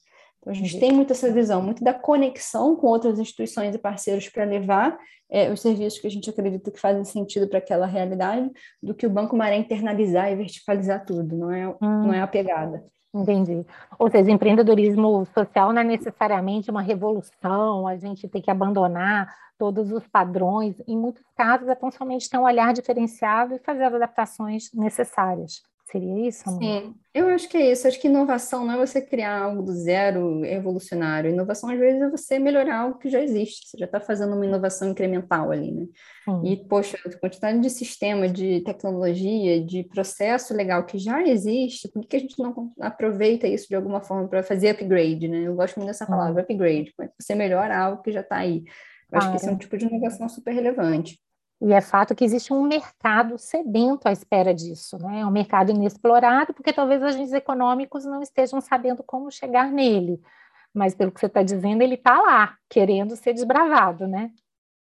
Então, a gente tem muito essa visão, muito da conexão com outras instituições e parceiros para levar é, os serviços que a gente acredita que fazem sentido para aquela realidade, do que o Banco Maré internalizar e verticalizar tudo, não é, hum. não é a pegada. Entendi. Ou seja, empreendedorismo social não é necessariamente uma revolução, a gente tem que abandonar todos os padrões. Em muitos casos, é tão somente ter um olhar diferenciado e fazer as adaptações necessárias. Seria isso, amor? Sim, eu acho que é isso. Acho que inovação não é você criar algo do zero evolucionário. Inovação, às vezes, é você melhorar algo que já existe. Você já está fazendo uma inovação incremental ali, né? Sim. E, poxa, a quantidade de sistema, de tecnologia, de processo legal que já existe, por que a gente não aproveita isso de alguma forma para fazer upgrade, né? Eu gosto muito dessa palavra, upgrade. Como é que você melhora algo que já está aí? Eu acho que esse é um tipo de inovação super relevante. E é fato que existe um mercado sedento à espera disso, né? É um mercado inexplorado, porque talvez agentes econômicos não estejam sabendo como chegar nele. Mas, pelo que você está dizendo, ele está lá, querendo ser desbravado, né?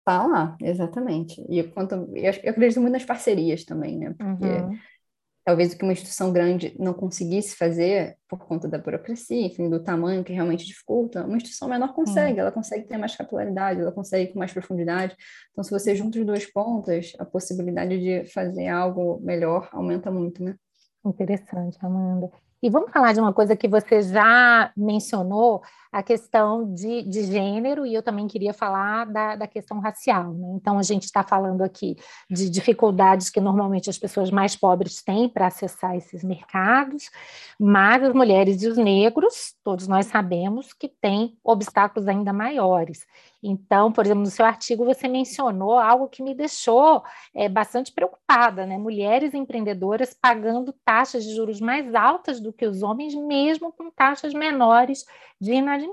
Está lá, exatamente. E quanto, eu, eu acredito muito nas parcerias também, né? Porque uhum talvez o que uma instituição grande não conseguisse fazer por conta da burocracia, enfim, do tamanho que realmente dificulta, uma instituição menor consegue, hum. ela consegue ter mais capilaridade, ela consegue com mais profundidade. Então, se você junta as duas pontas, a possibilidade de fazer algo melhor aumenta muito, né? Interessante, Amanda. E vamos falar de uma coisa que você já mencionou, a questão de, de gênero, e eu também queria falar da, da questão racial. Né? Então, a gente está falando aqui de dificuldades que normalmente as pessoas mais pobres têm para acessar esses mercados, mas as mulheres e os negros, todos nós sabemos que têm obstáculos ainda maiores. Então, por exemplo, no seu artigo você mencionou algo que me deixou é, bastante preocupada, né? Mulheres empreendedoras pagando taxas de juros mais altas do que os homens, mesmo com taxas menores de inadimplência.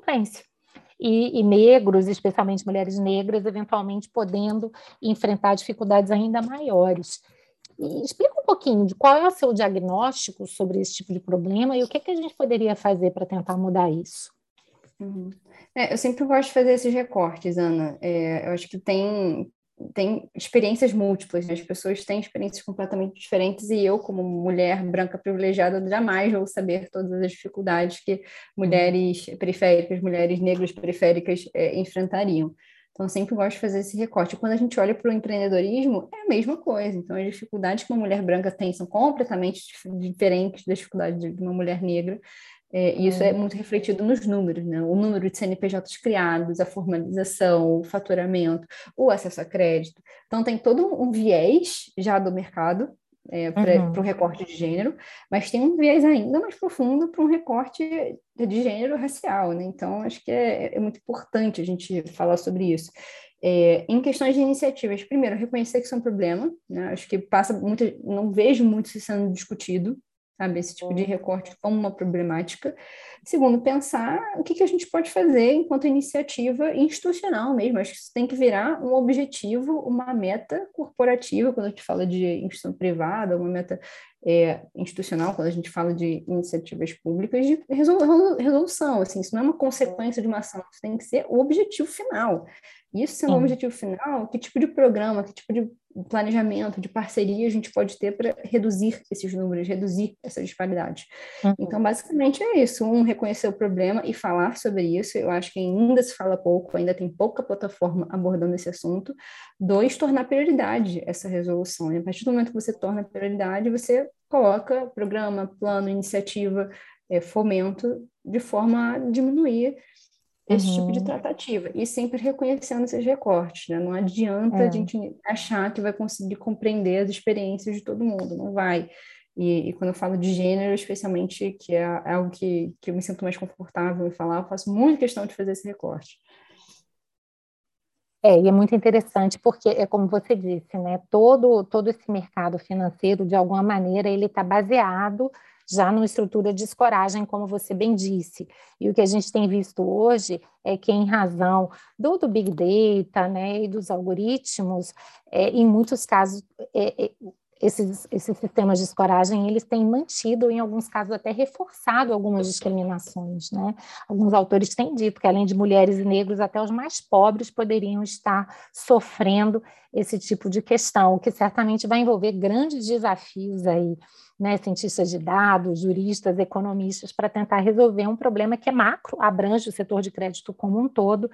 E, e, negros, especialmente mulheres negras, eventualmente podendo enfrentar dificuldades ainda maiores. E explica um pouquinho de qual é o seu diagnóstico sobre esse tipo de problema e o que, que a gente poderia fazer para tentar mudar isso. Uhum. É, eu sempre gosto de fazer esses recortes, Ana. É, eu acho que tem, tem experiências múltiplas, né? as pessoas têm experiências completamente diferentes e eu, como mulher branca privilegiada, jamais vou saber todas as dificuldades que mulheres periféricas, mulheres negras periféricas é, enfrentariam. Então, sempre gosto de fazer esse recorte. Quando a gente olha para o empreendedorismo, é a mesma coisa. Então, as dificuldades que uma mulher branca tem são completamente diferentes das dificuldades de uma mulher negra. É, e isso é muito refletido nos números, né? O número de CNPJs criados, a formalização, o faturamento, o acesso a crédito. Então, tem todo um viés já do mercado é, para uhum. o recorte de gênero, mas tem um viés ainda mais profundo para um recorte de gênero racial, né? Então, acho que é, é muito importante a gente falar sobre isso. É, em questões de iniciativas, primeiro, reconhecer que isso é um problema, né? Acho que passa muito, não vejo muito isso sendo discutido, sabe? Esse tipo de recorte como uma problemática. Segundo, pensar o que, que a gente pode fazer enquanto iniciativa institucional mesmo. Acho que isso tem que virar um objetivo, uma meta corporativa, quando a gente fala de instituição privada, uma meta é, institucional, quando a gente fala de iniciativas públicas, de resolução. Assim, isso não é uma consequência de uma ação, isso tem que ser o objetivo final. Isso sendo o objetivo final, que tipo de programa, que tipo de planejamento, de parceria a gente pode ter para reduzir esses números, reduzir essa disparidade. Uhum. Então, basicamente é isso: um, reconhecer o problema e falar sobre isso. Eu acho que ainda se fala pouco, ainda tem pouca plataforma abordando esse assunto. Dois, tornar prioridade essa resolução. E a partir do momento que você torna prioridade, você coloca programa, plano, iniciativa, é, fomento, de forma a diminuir esse uhum. tipo de uhum. tratativa. E sempre reconhecendo esses recortes, né? Não adianta é. a gente achar que vai conseguir compreender as experiências de todo mundo, não vai. E, e quando eu falo de gênero, especialmente, que é, é algo que, que eu me sinto mais confortável em falar, eu faço muita questão de fazer esse recorte. É, e é muito interessante porque é como você disse, né? Todo todo esse mercado financeiro, de alguma maneira, ele está baseado já numa estrutura de escoragem, como você bem disse. E o que a gente tem visto hoje é que, em razão do, do Big Data né, e dos algoritmos, é, em muitos casos, é, é, esses, esses sistemas de escoragem, eles têm mantido, em alguns casos até reforçado algumas discriminações, né? Alguns autores têm dito que, além de mulheres e negros, até os mais pobres poderiam estar sofrendo esse tipo de questão, o que certamente vai envolver grandes desafios aí né, cientistas de dados, juristas, economistas, para tentar resolver um problema que é macro, abrange o setor de crédito como um todo,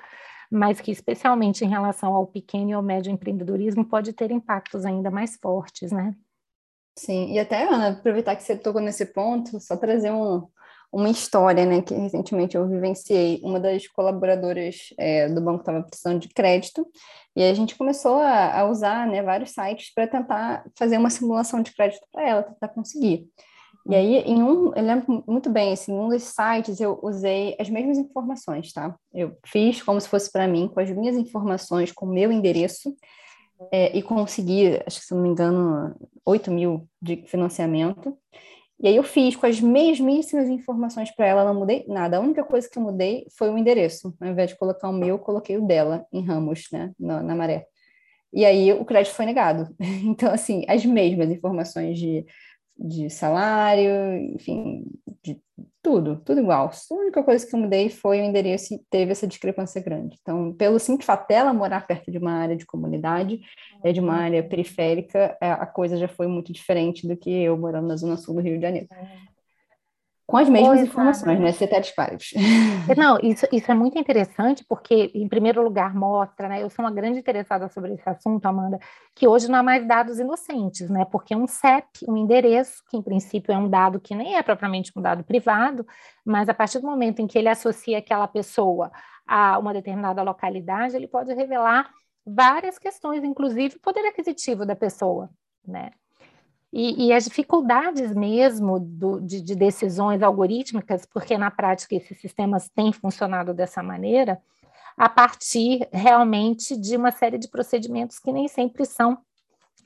mas que, especialmente em relação ao pequeno e ao médio empreendedorismo, pode ter impactos ainda mais fortes, né? Sim, e até, Ana, aproveitar que você tocou nesse ponto, só trazer um, uma história, né, que recentemente eu vivenciei. Uma das colaboradoras é, do banco estava precisando de crédito e a gente começou a, a usar, né, vários sites para tentar fazer uma simulação de crédito para ela, tentar conseguir. E aí, em um, eu lembro muito bem, assim, em um desses sites eu usei as mesmas informações, tá? Eu fiz como se fosse para mim, com as minhas informações, com o meu endereço, é, e consegui, acho que se não me engano, 8 mil de financiamento. E aí eu fiz com as mesmíssimas informações para ela, não mudei nada. A única coisa que eu mudei foi o endereço. Ao invés de colocar o meu, eu coloquei o dela em Ramos, né, na, na maré. E aí o crédito foi negado. Então, assim, as mesmas informações de, de salário, enfim, de tudo, tudo igual. A única coisa que eu mudei foi o endereço e teve essa discrepância grande. Então, pelo simples fato dela morar perto de uma área de comunidade, é de uma uhum. área periférica, é, a coisa já foi muito diferente do que eu morando na zona sul do Rio de Janeiro. É com as mesmas pois informações, é. né? Ceteris paribus. Não, isso, isso é muito interessante, porque, em primeiro lugar, mostra, né? Eu sou uma grande interessada sobre esse assunto, Amanda, que hoje não há mais dados inocentes, né? Porque um CEP, um endereço, que em princípio é um dado que nem é propriamente um dado privado, mas a partir do momento em que ele associa aquela pessoa a uma determinada localidade, ele pode revelar várias questões, inclusive o poder aquisitivo da pessoa, né? E, e, as dificuldades mesmo do, de, de, decisões algorítmicas, porque na prática esses sistemas têm funcionado dessa maneira, a partir realmente de uma série de procedimentos que nem sempre são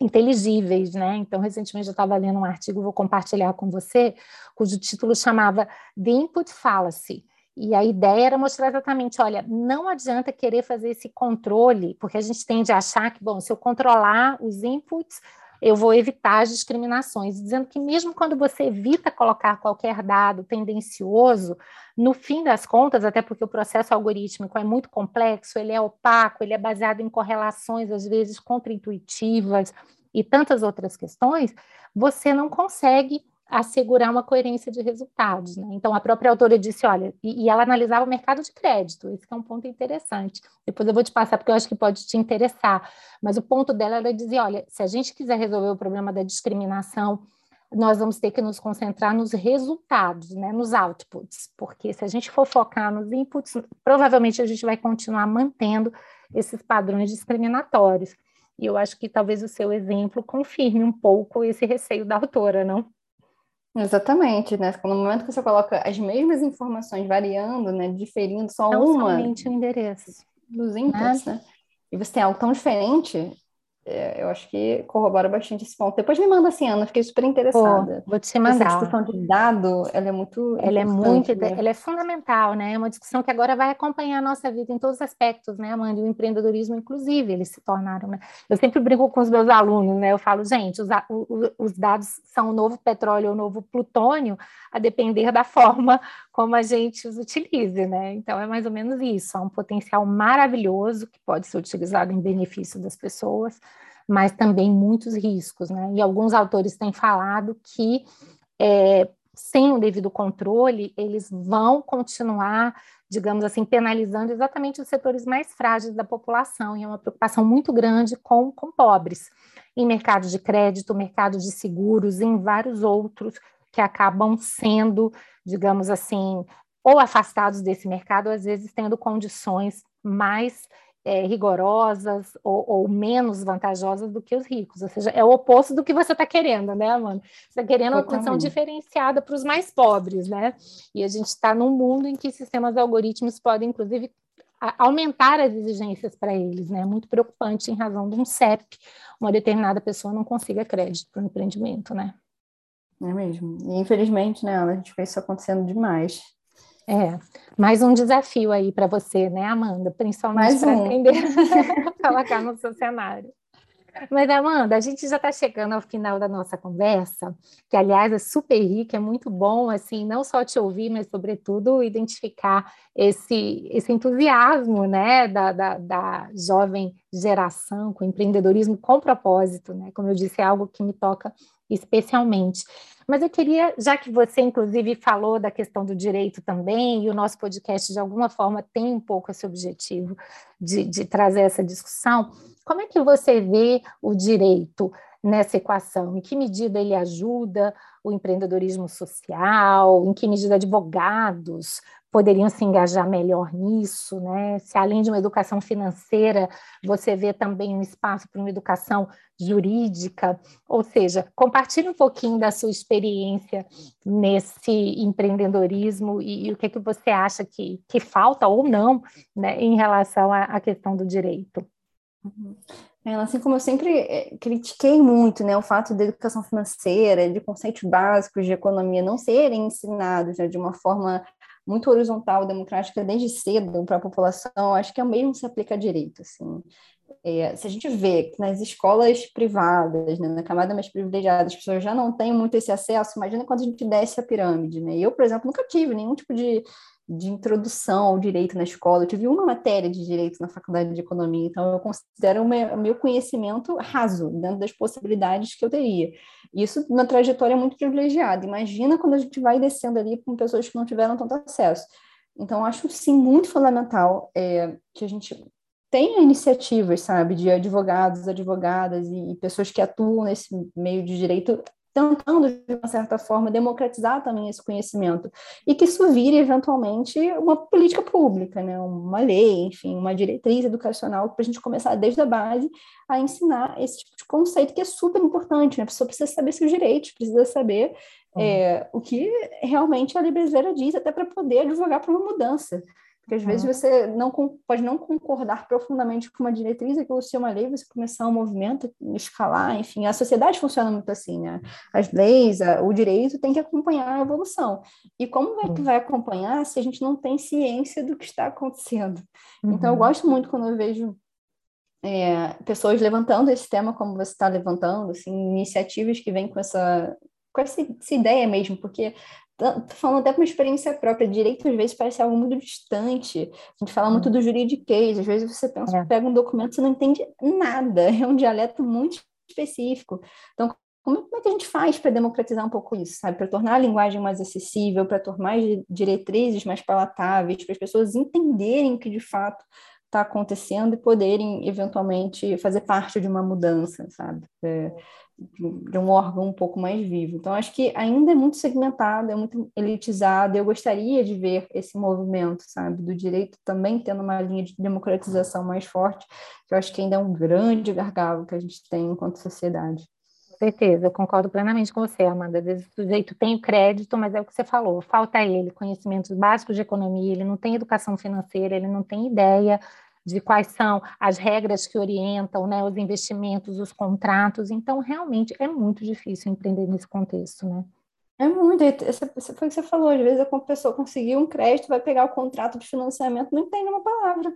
inteligíveis, né? Então, recentemente eu estava lendo um artigo, vou compartilhar com você, cujo título chamava The Input Fallacy. E a ideia era mostrar exatamente, olha, não adianta querer fazer esse controle, porque a gente tende a achar que, bom, se eu controlar os inputs, eu vou evitar as discriminações, dizendo que mesmo quando você evita colocar qualquer dado tendencioso, no fim das contas, até porque o processo algorítmico é muito complexo, ele é opaco, ele é baseado em correlações, às vezes, contraintuitivas e tantas outras questões, você não consegue assegurar uma coerência de resultados. Né? Então, a própria autora disse, olha, e, e, ela analisava o mercado de crédito, esse é um ponto interessante. Depois eu vou te passar, porque eu acho que pode te interessar. Mas o ponto dela era dizer, olha, se a gente quiser resolver o problema da discriminação, nós vamos ter que nos concentrar nos resultados, né, nos outputs, porque se a gente for focar nos inputs, provavelmente a gente vai continuar mantendo esses padrões discriminatórios. E eu acho que talvez o seu exemplo confirme um pouco esse receio da autora, não? Exatamente, né? No momento que você coloca as mesmas informações variando, né, diferindo só Não uma somente o endereço dos inputs, né? né? E você tem algo tão diferente, é, eu acho que corrobora bastante esse ponto. Depois me manda assim, Ana, fiquei super interessada. Pô, vou te mandar. Essa discussão de dado, ela é muito Ela é muito, né? ela é fundamental, né? É uma discussão que agora vai acompanhar a nossa vida em todos os aspectos, né, Amanda? O empreendedorismo, inclusive, eles se tornaram, né? Eu sempre brinco com os meus alunos, né? Eu falo, gente, os, os dados são o novo petróleo ou o novo plutônio, a depender da forma como a gente os utilize, né? Então, é mais ou menos isso. Há um potencial maravilhoso que pode ser utilizado em benefício das pessoas, mas também muitos riscos, né? E alguns autores têm falado que é, sem o devido controle, eles vão continuar, digamos assim, penalizando exatamente os setores mais frágeis da população, e é uma preocupação muito grande com, com pobres, em mercado de crédito, mercado de seguros, em vários outros que acabam sendo, digamos assim, ou afastados desse mercado, ou às vezes tendo condições mais é, rigorosas ou, ou, menos vantajosas do que os ricos. Ou seja, é o oposto do que você está querendo, né, Amanda? Você está querendo uma condição diferenciada para os mais pobres, né? E a gente está num mundo em que sistemas algorítmicos podem, inclusive, aumentar as exigências para eles, né? Muito preocupante em razão de um CEP, uma determinada pessoa não consiga crédito para o empreendimento, né? É mesmo. E infelizmente, né, a gente vê isso acontecendo demais. É, mais um desafio aí para você, né, Amanda? Principalmente para um. aprender a colocar no seu cenário. Mas, Amanda, a gente já está chegando ao final da nossa conversa, que, aliás, é super rica, é muito bom, assim, não só te ouvir, mas, sobretudo, identificar esse, esse entusiasmo, né, da, da, da jovem geração com empreendedorismo com propósito, né? Como eu disse, é algo que me toca especialmente. Mas eu queria, já que você, inclusive, falou da questão do direito também, e o nosso podcast, de alguma forma, tem um pouco esse objetivo de, de trazer essa discussão, como é que você vê o direito nessa equação? Em que medida ele ajuda o empreendedorismo social? Em que medida advogados poderiam se engajar melhor nisso, né? Se além de uma educação financeira, você vê também um espaço para uma educação jurídica, ou seja, compartilhe um pouquinho da sua experiência nesse empreendedorismo e, e o que, é que você acha que, que falta ou não né, em relação à, questão do direito. Uhum. Assim como eu sempre eh, critiquei muito né, o fato da educação financeira, de conceitos básicos de economia não serem ensinados né, de uma forma muito horizontal, democrática desde cedo para a população, acho que é o mesmo se aplica a direito. Assim. É, se a gente vê que nas escolas privadas, né, na camada mais privilegiada, as pessoas já não têm muito esse acesso, imagina quando a gente desce a pirâmide. Né? Eu, por exemplo, nunca tive nenhum tipo de de introdução ao direito na escola. Eu tive uma matéria de direito na faculdade de economia, então eu considero o meu, meu conhecimento raso, dentro das possibilidades que eu teria. Isso na trajetória é muito privilegiada. Imagina quando a gente vai descendo ali com pessoas que não tiveram tanto acesso. Então, acho sim muito fundamental é, que a gente tenha iniciativas, sabe, de advogados, advogadas e, e pessoas que atuam nesse meio de direito tentando, de uma certa forma, democratizar também esse conhecimento, e que isso vire, eventualmente, uma política pública, né? uma lei, enfim, uma diretriz educacional, para a gente começar desde a base a ensinar esse tipo de conceito, que é super importante, né? a pessoa precisa saber seus direitos, precisa saber é, o que realmente a lei brasileira diz, até para poder advogar por uma mudança. Porque às vezes você não pode não concordar profundamente com uma diretriz, aquilo ser uma lei, você começar um movimento, escalar, enfim, a sociedade funciona muito assim, né? As leis, o direito tem que acompanhar a evolução. E como é que vai acompanhar se a gente não tem ciência do que está acontecendo? Uhum. Então, eu uhum. gosto muito quando eu vejo é, pessoas levantando esse tema como você está levantando, assim, iniciativas que vêm com essa, com essa, essa ideia mesmo, porque Tô falando até com uma experiência própria, direito às vezes parece algo muito distante. A gente fala muito do juridiquês, às vezes você pensa, é. pega um documento, você não entende nada, é um dialeto muito específico. Então, como é que a gente faz para democratizar um pouco isso, sabe? Para tornar a linguagem mais acessível, para tornar as diretrizes mais palatáveis, para as pessoas entenderem o que de fato está acontecendo e poderem eventualmente fazer parte de uma mudança, sabe? É, de um órgão um pouco mais vivo. Então, acho que ainda é muito segmentado, é muito elitizado. Eu gostaria de ver esse movimento, sabe, do direito também tendo uma linha de democratização mais forte, que eu acho que ainda é um grande gargalo que a gente tem enquanto sociedade. Com certeza, eu concordo plenamente com você, Amanda. Às vezes o sujeito tem o crédito, mas é o que você falou, falta ele conhecimentos básicos de economia, ele não tem educação financeira, ele não tem ideia de quais são as regras que orientam né, os investimentos, os contratos. Então, realmente é muito difícil empreender nesse contexto, né? É muito, foi o que você falou, às vezes a pessoa conseguiu um crédito, vai pegar o contrato de financiamento, não entende uma palavra.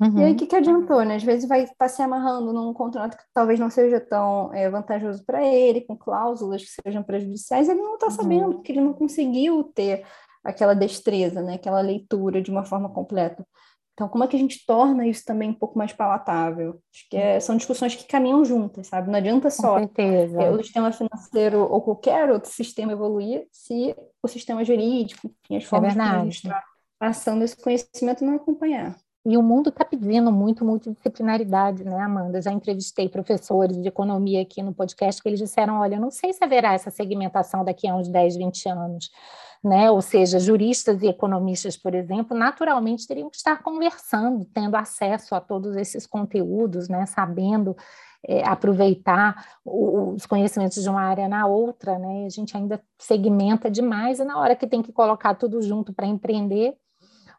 Uhum. E aí, o que, que adiantou, né? Às vezes vai estar tá se amarrando num contrato que talvez não seja tão é, vantajoso para ele, com cláusulas que sejam prejudiciais, ele não está uhum. sabendo, porque ele não conseguiu ter aquela destreza, né? Aquela leitura de uma forma completa. Então, como é que a gente torna isso também um pouco mais palatável? Acho que é, são discussões que caminham juntas, sabe? Não adianta só é, o sistema financeiro ou qualquer outro sistema evoluir se o sistema jurídico, enfim, as é formas é que a gente está passando esse conhecimento não acompanhar. E o mundo está pedindo muito multidisciplinaridade, né, Amanda? Já entrevistei professores de economia aqui no podcast que eles disseram: olha, eu não sei se haverá essa segmentação daqui a uns 10, 20 anos né? Ou seja, juristas e economistas, por exemplo, naturalmente teriam que estar conversando, tendo acesso a todos esses conteúdos, né? Sabendo é, aproveitar os conhecimentos de uma área na outra, né? A gente ainda segmenta demais e na hora que tem que colocar tudo junto para empreender,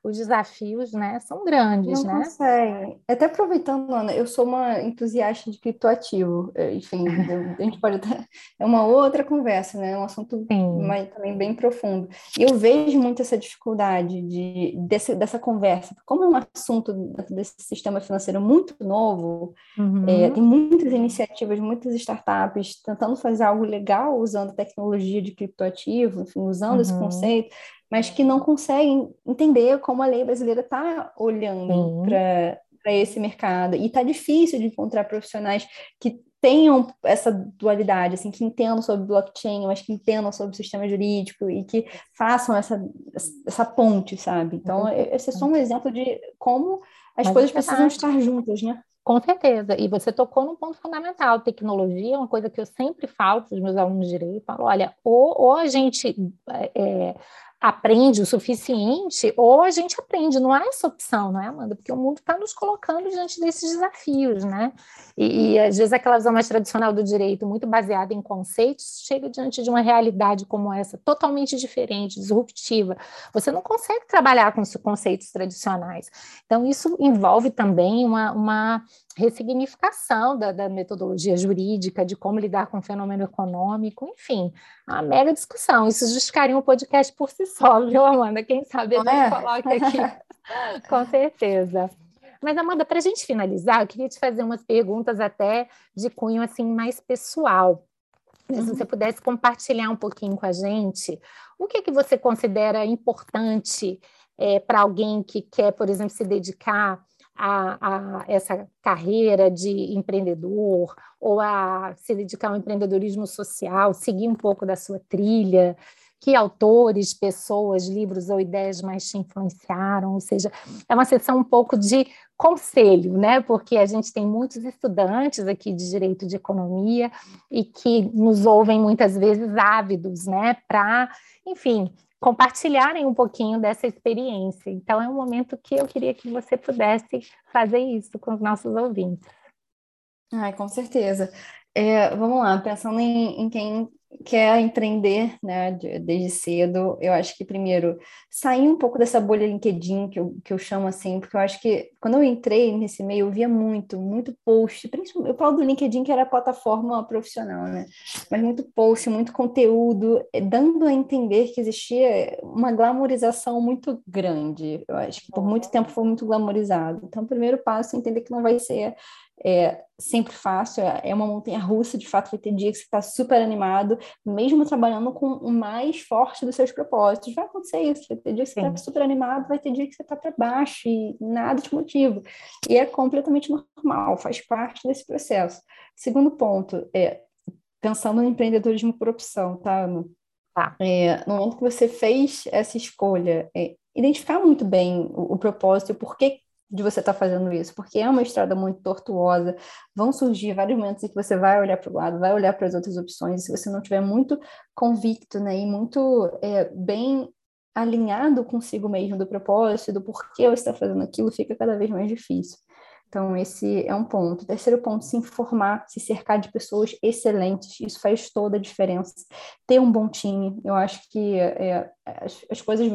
os desafios, né, são grandes, não né? Consegue. Até aproveitando, Ana, eu sou uma entusiasta de criptoativo, é, enfim, a gente pode até... é uma outra conversa, né, é um assunto mais, também bem profundo. E eu vejo muito essa dificuldade de, desse, dessa conversa, como é um assunto desse sistema financeiro muito novo, uhum. é, tem muitas iniciativas, muitas startups tentando fazer algo legal usando tecnologia de criptoativo, enfim, usando uhum. esse conceito, mas que não conseguem entender como a lei brasileira está olhando para esse mercado. E está difícil de encontrar profissionais que tenham essa dualidade, assim, que entendam sobre blockchain, mas que entendam sobre o sistema jurídico e que façam essa, essa ponte, sabe? Então, esse é só um exemplo de como as mas coisas é precisam estar juntas, né? Com certeza, e você tocou num ponto fundamental. Tecnologia é uma coisa que eu sempre falo para os meus alunos de direito. Falo, olha, ou, ou a gente é, aprende o suficiente, ou a gente aprende, não há essa opção, não é, Amanda? Porque o mundo está nos colocando diante desses desafios, né? E, e, às vezes aquela visão mais tradicional do direito, muito baseada em conceitos, chega diante de uma realidade como essa, totalmente diferente, disruptiva. Você não consegue trabalhar com os conceitos tradicionais. Então, isso envolve também uma, uma ressignificação da, da, metodologia jurídica, de como lidar com o fenômeno econômico, enfim, uma mega discussão. Isso justificaria um podcast por si só, viu, Amanda? Quem sabe a gente é? coloca aqui, com certeza. Mas, Amanda, para a gente finalizar, eu queria te fazer umas perguntas até de cunho assim mais pessoal. Uhum. Se você pudesse compartilhar um pouquinho com a gente, o que, que você considera importante é, para alguém que quer, por exemplo, se dedicar a, a, essa carreira de empreendedor ou a se dedicar ao empreendedorismo social, seguir um pouco da sua trilha? Que autores, pessoas, livros ou ideias mais te influenciaram? Ou seja, é uma sessão um pouco de conselho, né? Porque a gente tem muitos estudantes aqui de direito de economia e que nos ouvem muitas vezes ávidos, né? Para, enfim, compartilharem um pouquinho dessa experiência. Então, é um momento que eu queria que você pudesse fazer isso com os nossos ouvintes. Ai, com certeza. É, vamos lá, pensando em, em, quem quer empreender, né, desde cedo, eu acho que primeiro sair um pouco dessa bolha LinkedIn que eu, que eu chamo assim, porque eu acho que quando eu entrei nesse meio eu via muito, muito post, principalmente eu falo do LinkedIn que era a plataforma profissional, né? Mas muito post, muito conteúdo, eh, dando a entender que existia uma glamorização muito grande. Eu acho que por muito tempo foi muito glamorizado. Então, o primeiro passo é entender que não vai ser é sempre fácil, é uma montanha russa, de fato vai ter dia que você está super animado, mesmo trabalhando com o mais forte dos seus propósitos. Vai acontecer isso, vai ter dia que você está super animado, vai ter dia que você está para baixo e nada de motivo. E é completamente normal, faz parte desse processo. Segundo ponto, é pensando no empreendedorismo por opção, tá, Ana? Tá. É, no momento que você fez essa escolha, é, identificar muito bem o, o propósito, o porquê de você estar tá fazendo isso, porque é uma estrada muito tortuosa, vão surgir vários momentos em que você vai olhar para o lado, vai olhar para as outras opções, e se você não tiver muito convicto, né, e muito é, bem alinhado consigo mesmo do propósito, do porquê você está fazendo aquilo, fica cada vez mais difícil. Então, esse é um ponto. Terceiro ponto, se informar, se cercar de pessoas excelentes, isso faz toda a diferença. Ter um bom time, eu acho que é, as, as, coisas.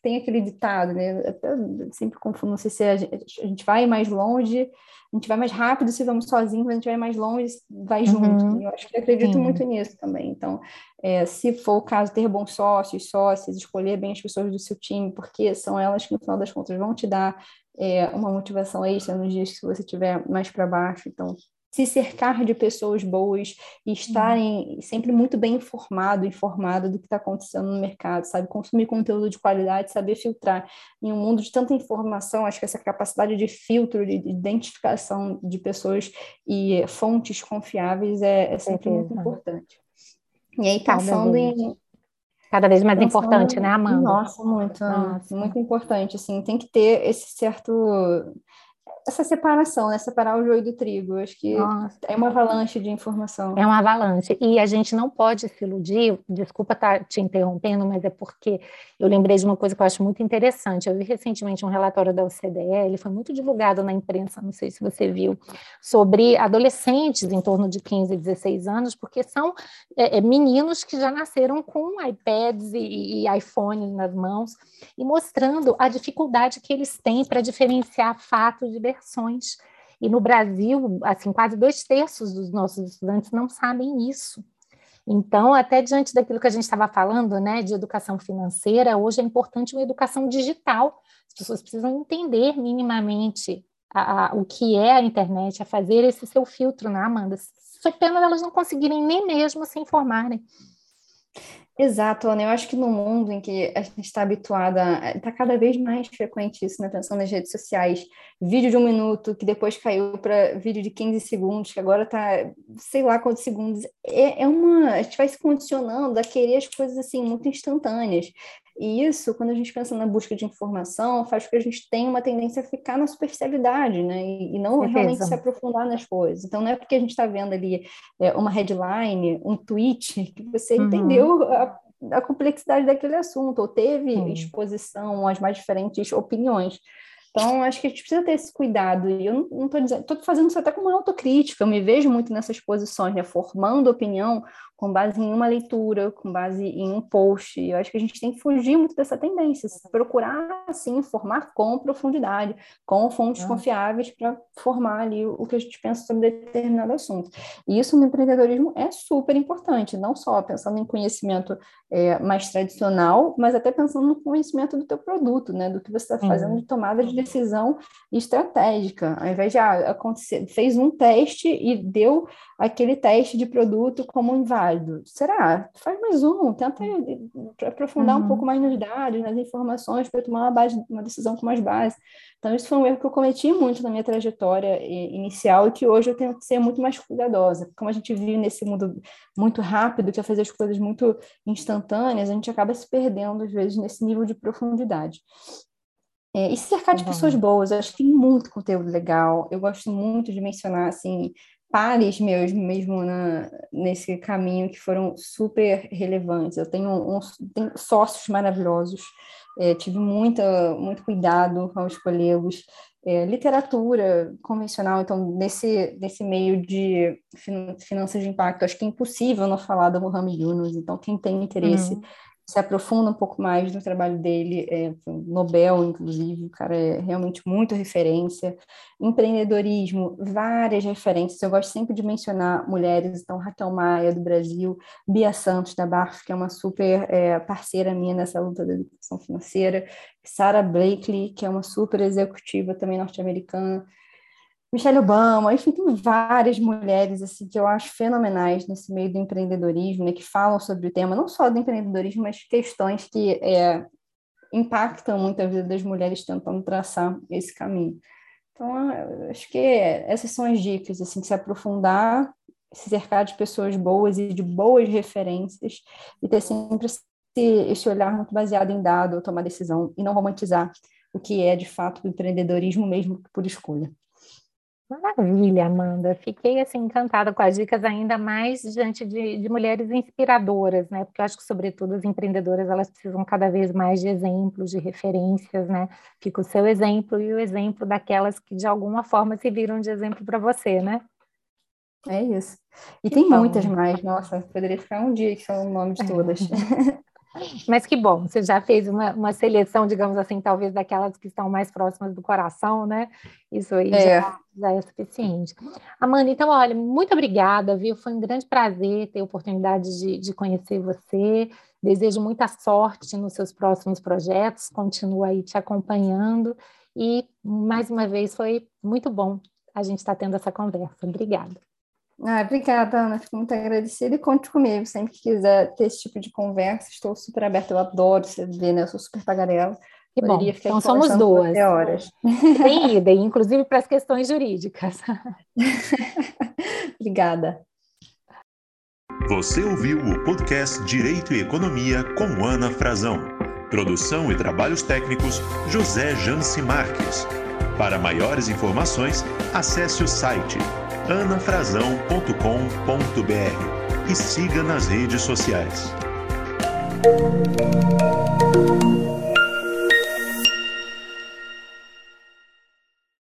Tem aquele ditado, né? Eu sempre confundo, não sei se a gente, a gente, vai mais longe, a gente vai mais rápido se vamos sozinhos, mas a gente vai mais longe, vai uhum. junto. Eu acho que acredito Sim. muito nisso também. Então, é, se for o caso, ter bons sócios, sócias, escolher bem as pessoas do seu time, porque são elas que, no final das contas, vão te dar é, uma motivação extra nos dias que você estiver mais para baixo. Então, se cercar de pessoas boas e estarem sempre muito bem informado, informado do que está acontecendo no mercado, sabe? Consumir conteúdo de qualidade, saber filtrar. Em um mundo de tanta informação, acho que essa capacidade de filtro, de identificação de pessoas e fontes confiáveis é, é sempre muito importante. E aí, pensando em, Cada vez mais Pensando, importante, né, Amanda? Nossa, muito, nossa. muito importante, assim, tem que ter esse certo essa separação, né? Separar o joio do trigo. Eu acho que Nossa. é uma avalanche de informação. É uma avalanche. E a gente não pode se iludir, desculpa estar tá te interrompendo, mas é porque eu lembrei de uma coisa que eu acho muito interessante. Eu vi recentemente um relatório da OCDE, ele foi muito divulgado na imprensa, não sei se você viu, sobre adolescentes em torno de 15 e 16 anos, porque são é, é, meninos que já nasceram com iPads e, e iPhones nas mãos, e mostrando a dificuldade que eles têm para diferenciar fatos de versões. E no Brasil, assim, quase dois terços dos nossos estudantes não sabem isso. Então, até diante daquilo que a gente estava falando, né, de educação financeira, hoje é importante uma educação digital. As pessoas precisam entender minimamente a, a, o que é a internet, a fazer esse seu filtro, né, Amanda? Só pena elas não conseguirem nem mesmo se informarem. Exato, Ana. Eu acho que no mundo em que a gente está habituada, está cada vez mais frequente isso, né? Pensando nas redes sociais, vídeo de um minuto, que depois caiu para vídeo de 15 segundos, que agora está, sei lá quantos segundos. É, é uma. A gente vai se condicionando a querer as coisas assim, muito instantâneas. E isso, quando a gente pensa na busca de informação, faz com que a gente tenha uma tendência a ficar na superficialidade, né? E, e não realmente se aprofundar nas coisas. Então, não é porque a gente está vendo ali é, uma headline, um tweet, que você uhum. entendeu a, a, complexidade daquele assunto, ou teve uhum. exposição às mais diferentes opiniões. Então, acho que a gente precisa ter esse cuidado. E eu não estou dizendo, estou fazendo isso até com uma autocrítica. Eu me vejo muito nessas posições, né? Formando opinião com base em uma leitura, com base em um post. Eu acho que a gente tem que fugir muito dessa tendência, procurar, assim, formar com profundidade, com fontes ah. confiáveis para formar ali o que a gente pensa sobre determinado assunto. E isso no empreendedorismo é super importante, não só pensando em conhecimento é, mais tradicional, mas até pensando no conhecimento do teu produto, né, do que você está fazendo de tomada de decisão estratégica. Ao invés de ah, acontecer, fez um teste e deu aquele teste de produto como inválido válido. Será? Faz mais um, tenta aprofundar uhum. um pouco mais nos dados, nas informações, para tomar uma, base, uma decisão com mais base. Então, isso foi um erro que eu cometi muito na minha trajetória inicial e que hoje eu tenho que ser muito mais cuidadosa. Como a gente vive nesse mundo muito rápido, que é fazer as coisas muito instantâneas, a gente acaba se perdendo, às vezes, nesse nível de profundidade. É, e se cercar de uhum. pessoas boas, eu acho que tem muito conteúdo legal. Eu gosto muito de mencionar, assim, pares meus mesmo na, nesse caminho que foram super relevantes. Eu tenho, uns, tenho sócios maravilhosos, é, tive muita, muito cuidado ao escolhê-los. É, literatura convencional, então, nesse, nesse meio de finanças de impacto, acho que é impossível não falar da Mohamed Yunus, então, quem tem interesse uhum se aprofunda um pouco mais no trabalho dele, é, Nobel, inclusive, o cara é realmente muito referência. Empreendedorismo, várias referências. Eu gosto sempre de mencionar mulheres, então Raquel Maia, do Brasil, Bia Santos, da Barf, que é uma super é, parceira minha nessa luta da educação financeira, Sarah Blakely, que é uma super executiva também norte-americana, Michelle Obama, enfim, tem várias mulheres assim que eu acho fenomenais nesse meio do empreendedorismo, né, que falam sobre o tema, não só do empreendedorismo, mas questões que é, impactam muito a vida das mulheres tentando traçar esse caminho. Então, acho que essas são as dicas, assim, se aprofundar, se cercar de pessoas boas e de boas referências e ter sempre esse, esse olhar muito baseado em dado, tomar decisão e não romantizar o que é de fato o empreendedorismo mesmo por escolha. Maravilha, Amanda. Fiquei assim encantada com as dicas, ainda mais diante de, de, mulheres inspiradoras, né? Porque eu acho que, sobretudo, as empreendedoras elas precisam cada vez mais de exemplos, de referências, né? Fica o seu exemplo e o exemplo daquelas que de alguma forma se viram de exemplo para você, né? É isso. E que tem bom. muitas mais, nossa, poderia ficar um dia que são o nome de todas. Mas que bom, você já fez uma, uma, seleção, digamos assim, talvez daquelas que estão mais próximas do coração, né? Isso aí é. Já, já, é suficiente. Amanda, então, olha, muito obrigada, viu? Foi um grande prazer ter a oportunidade de, de conhecer você. Desejo muita sorte nos seus próximos projetos, continuo aí te acompanhando. E, mais uma vez, foi muito bom a gente estar tá tendo essa conversa. Obrigada. Ah, obrigada, Ana. Fico muito agradecida e conte comigo. Sempre que quiser ter esse tipo de conversa, estou super aberta. Eu adoro você ver, né? Eu sou super tagarela. Que bom. então somos duas. Horas. Tem ida, inclusive para as questões jurídicas. Obrigada. Você ouviu o podcast Direito e Economia com Ana Frazão. Produção e trabalhos técnicos José Janci Marques. Para maiores informações, acesse o site anafrazão.com.br e siga nas redes sociais.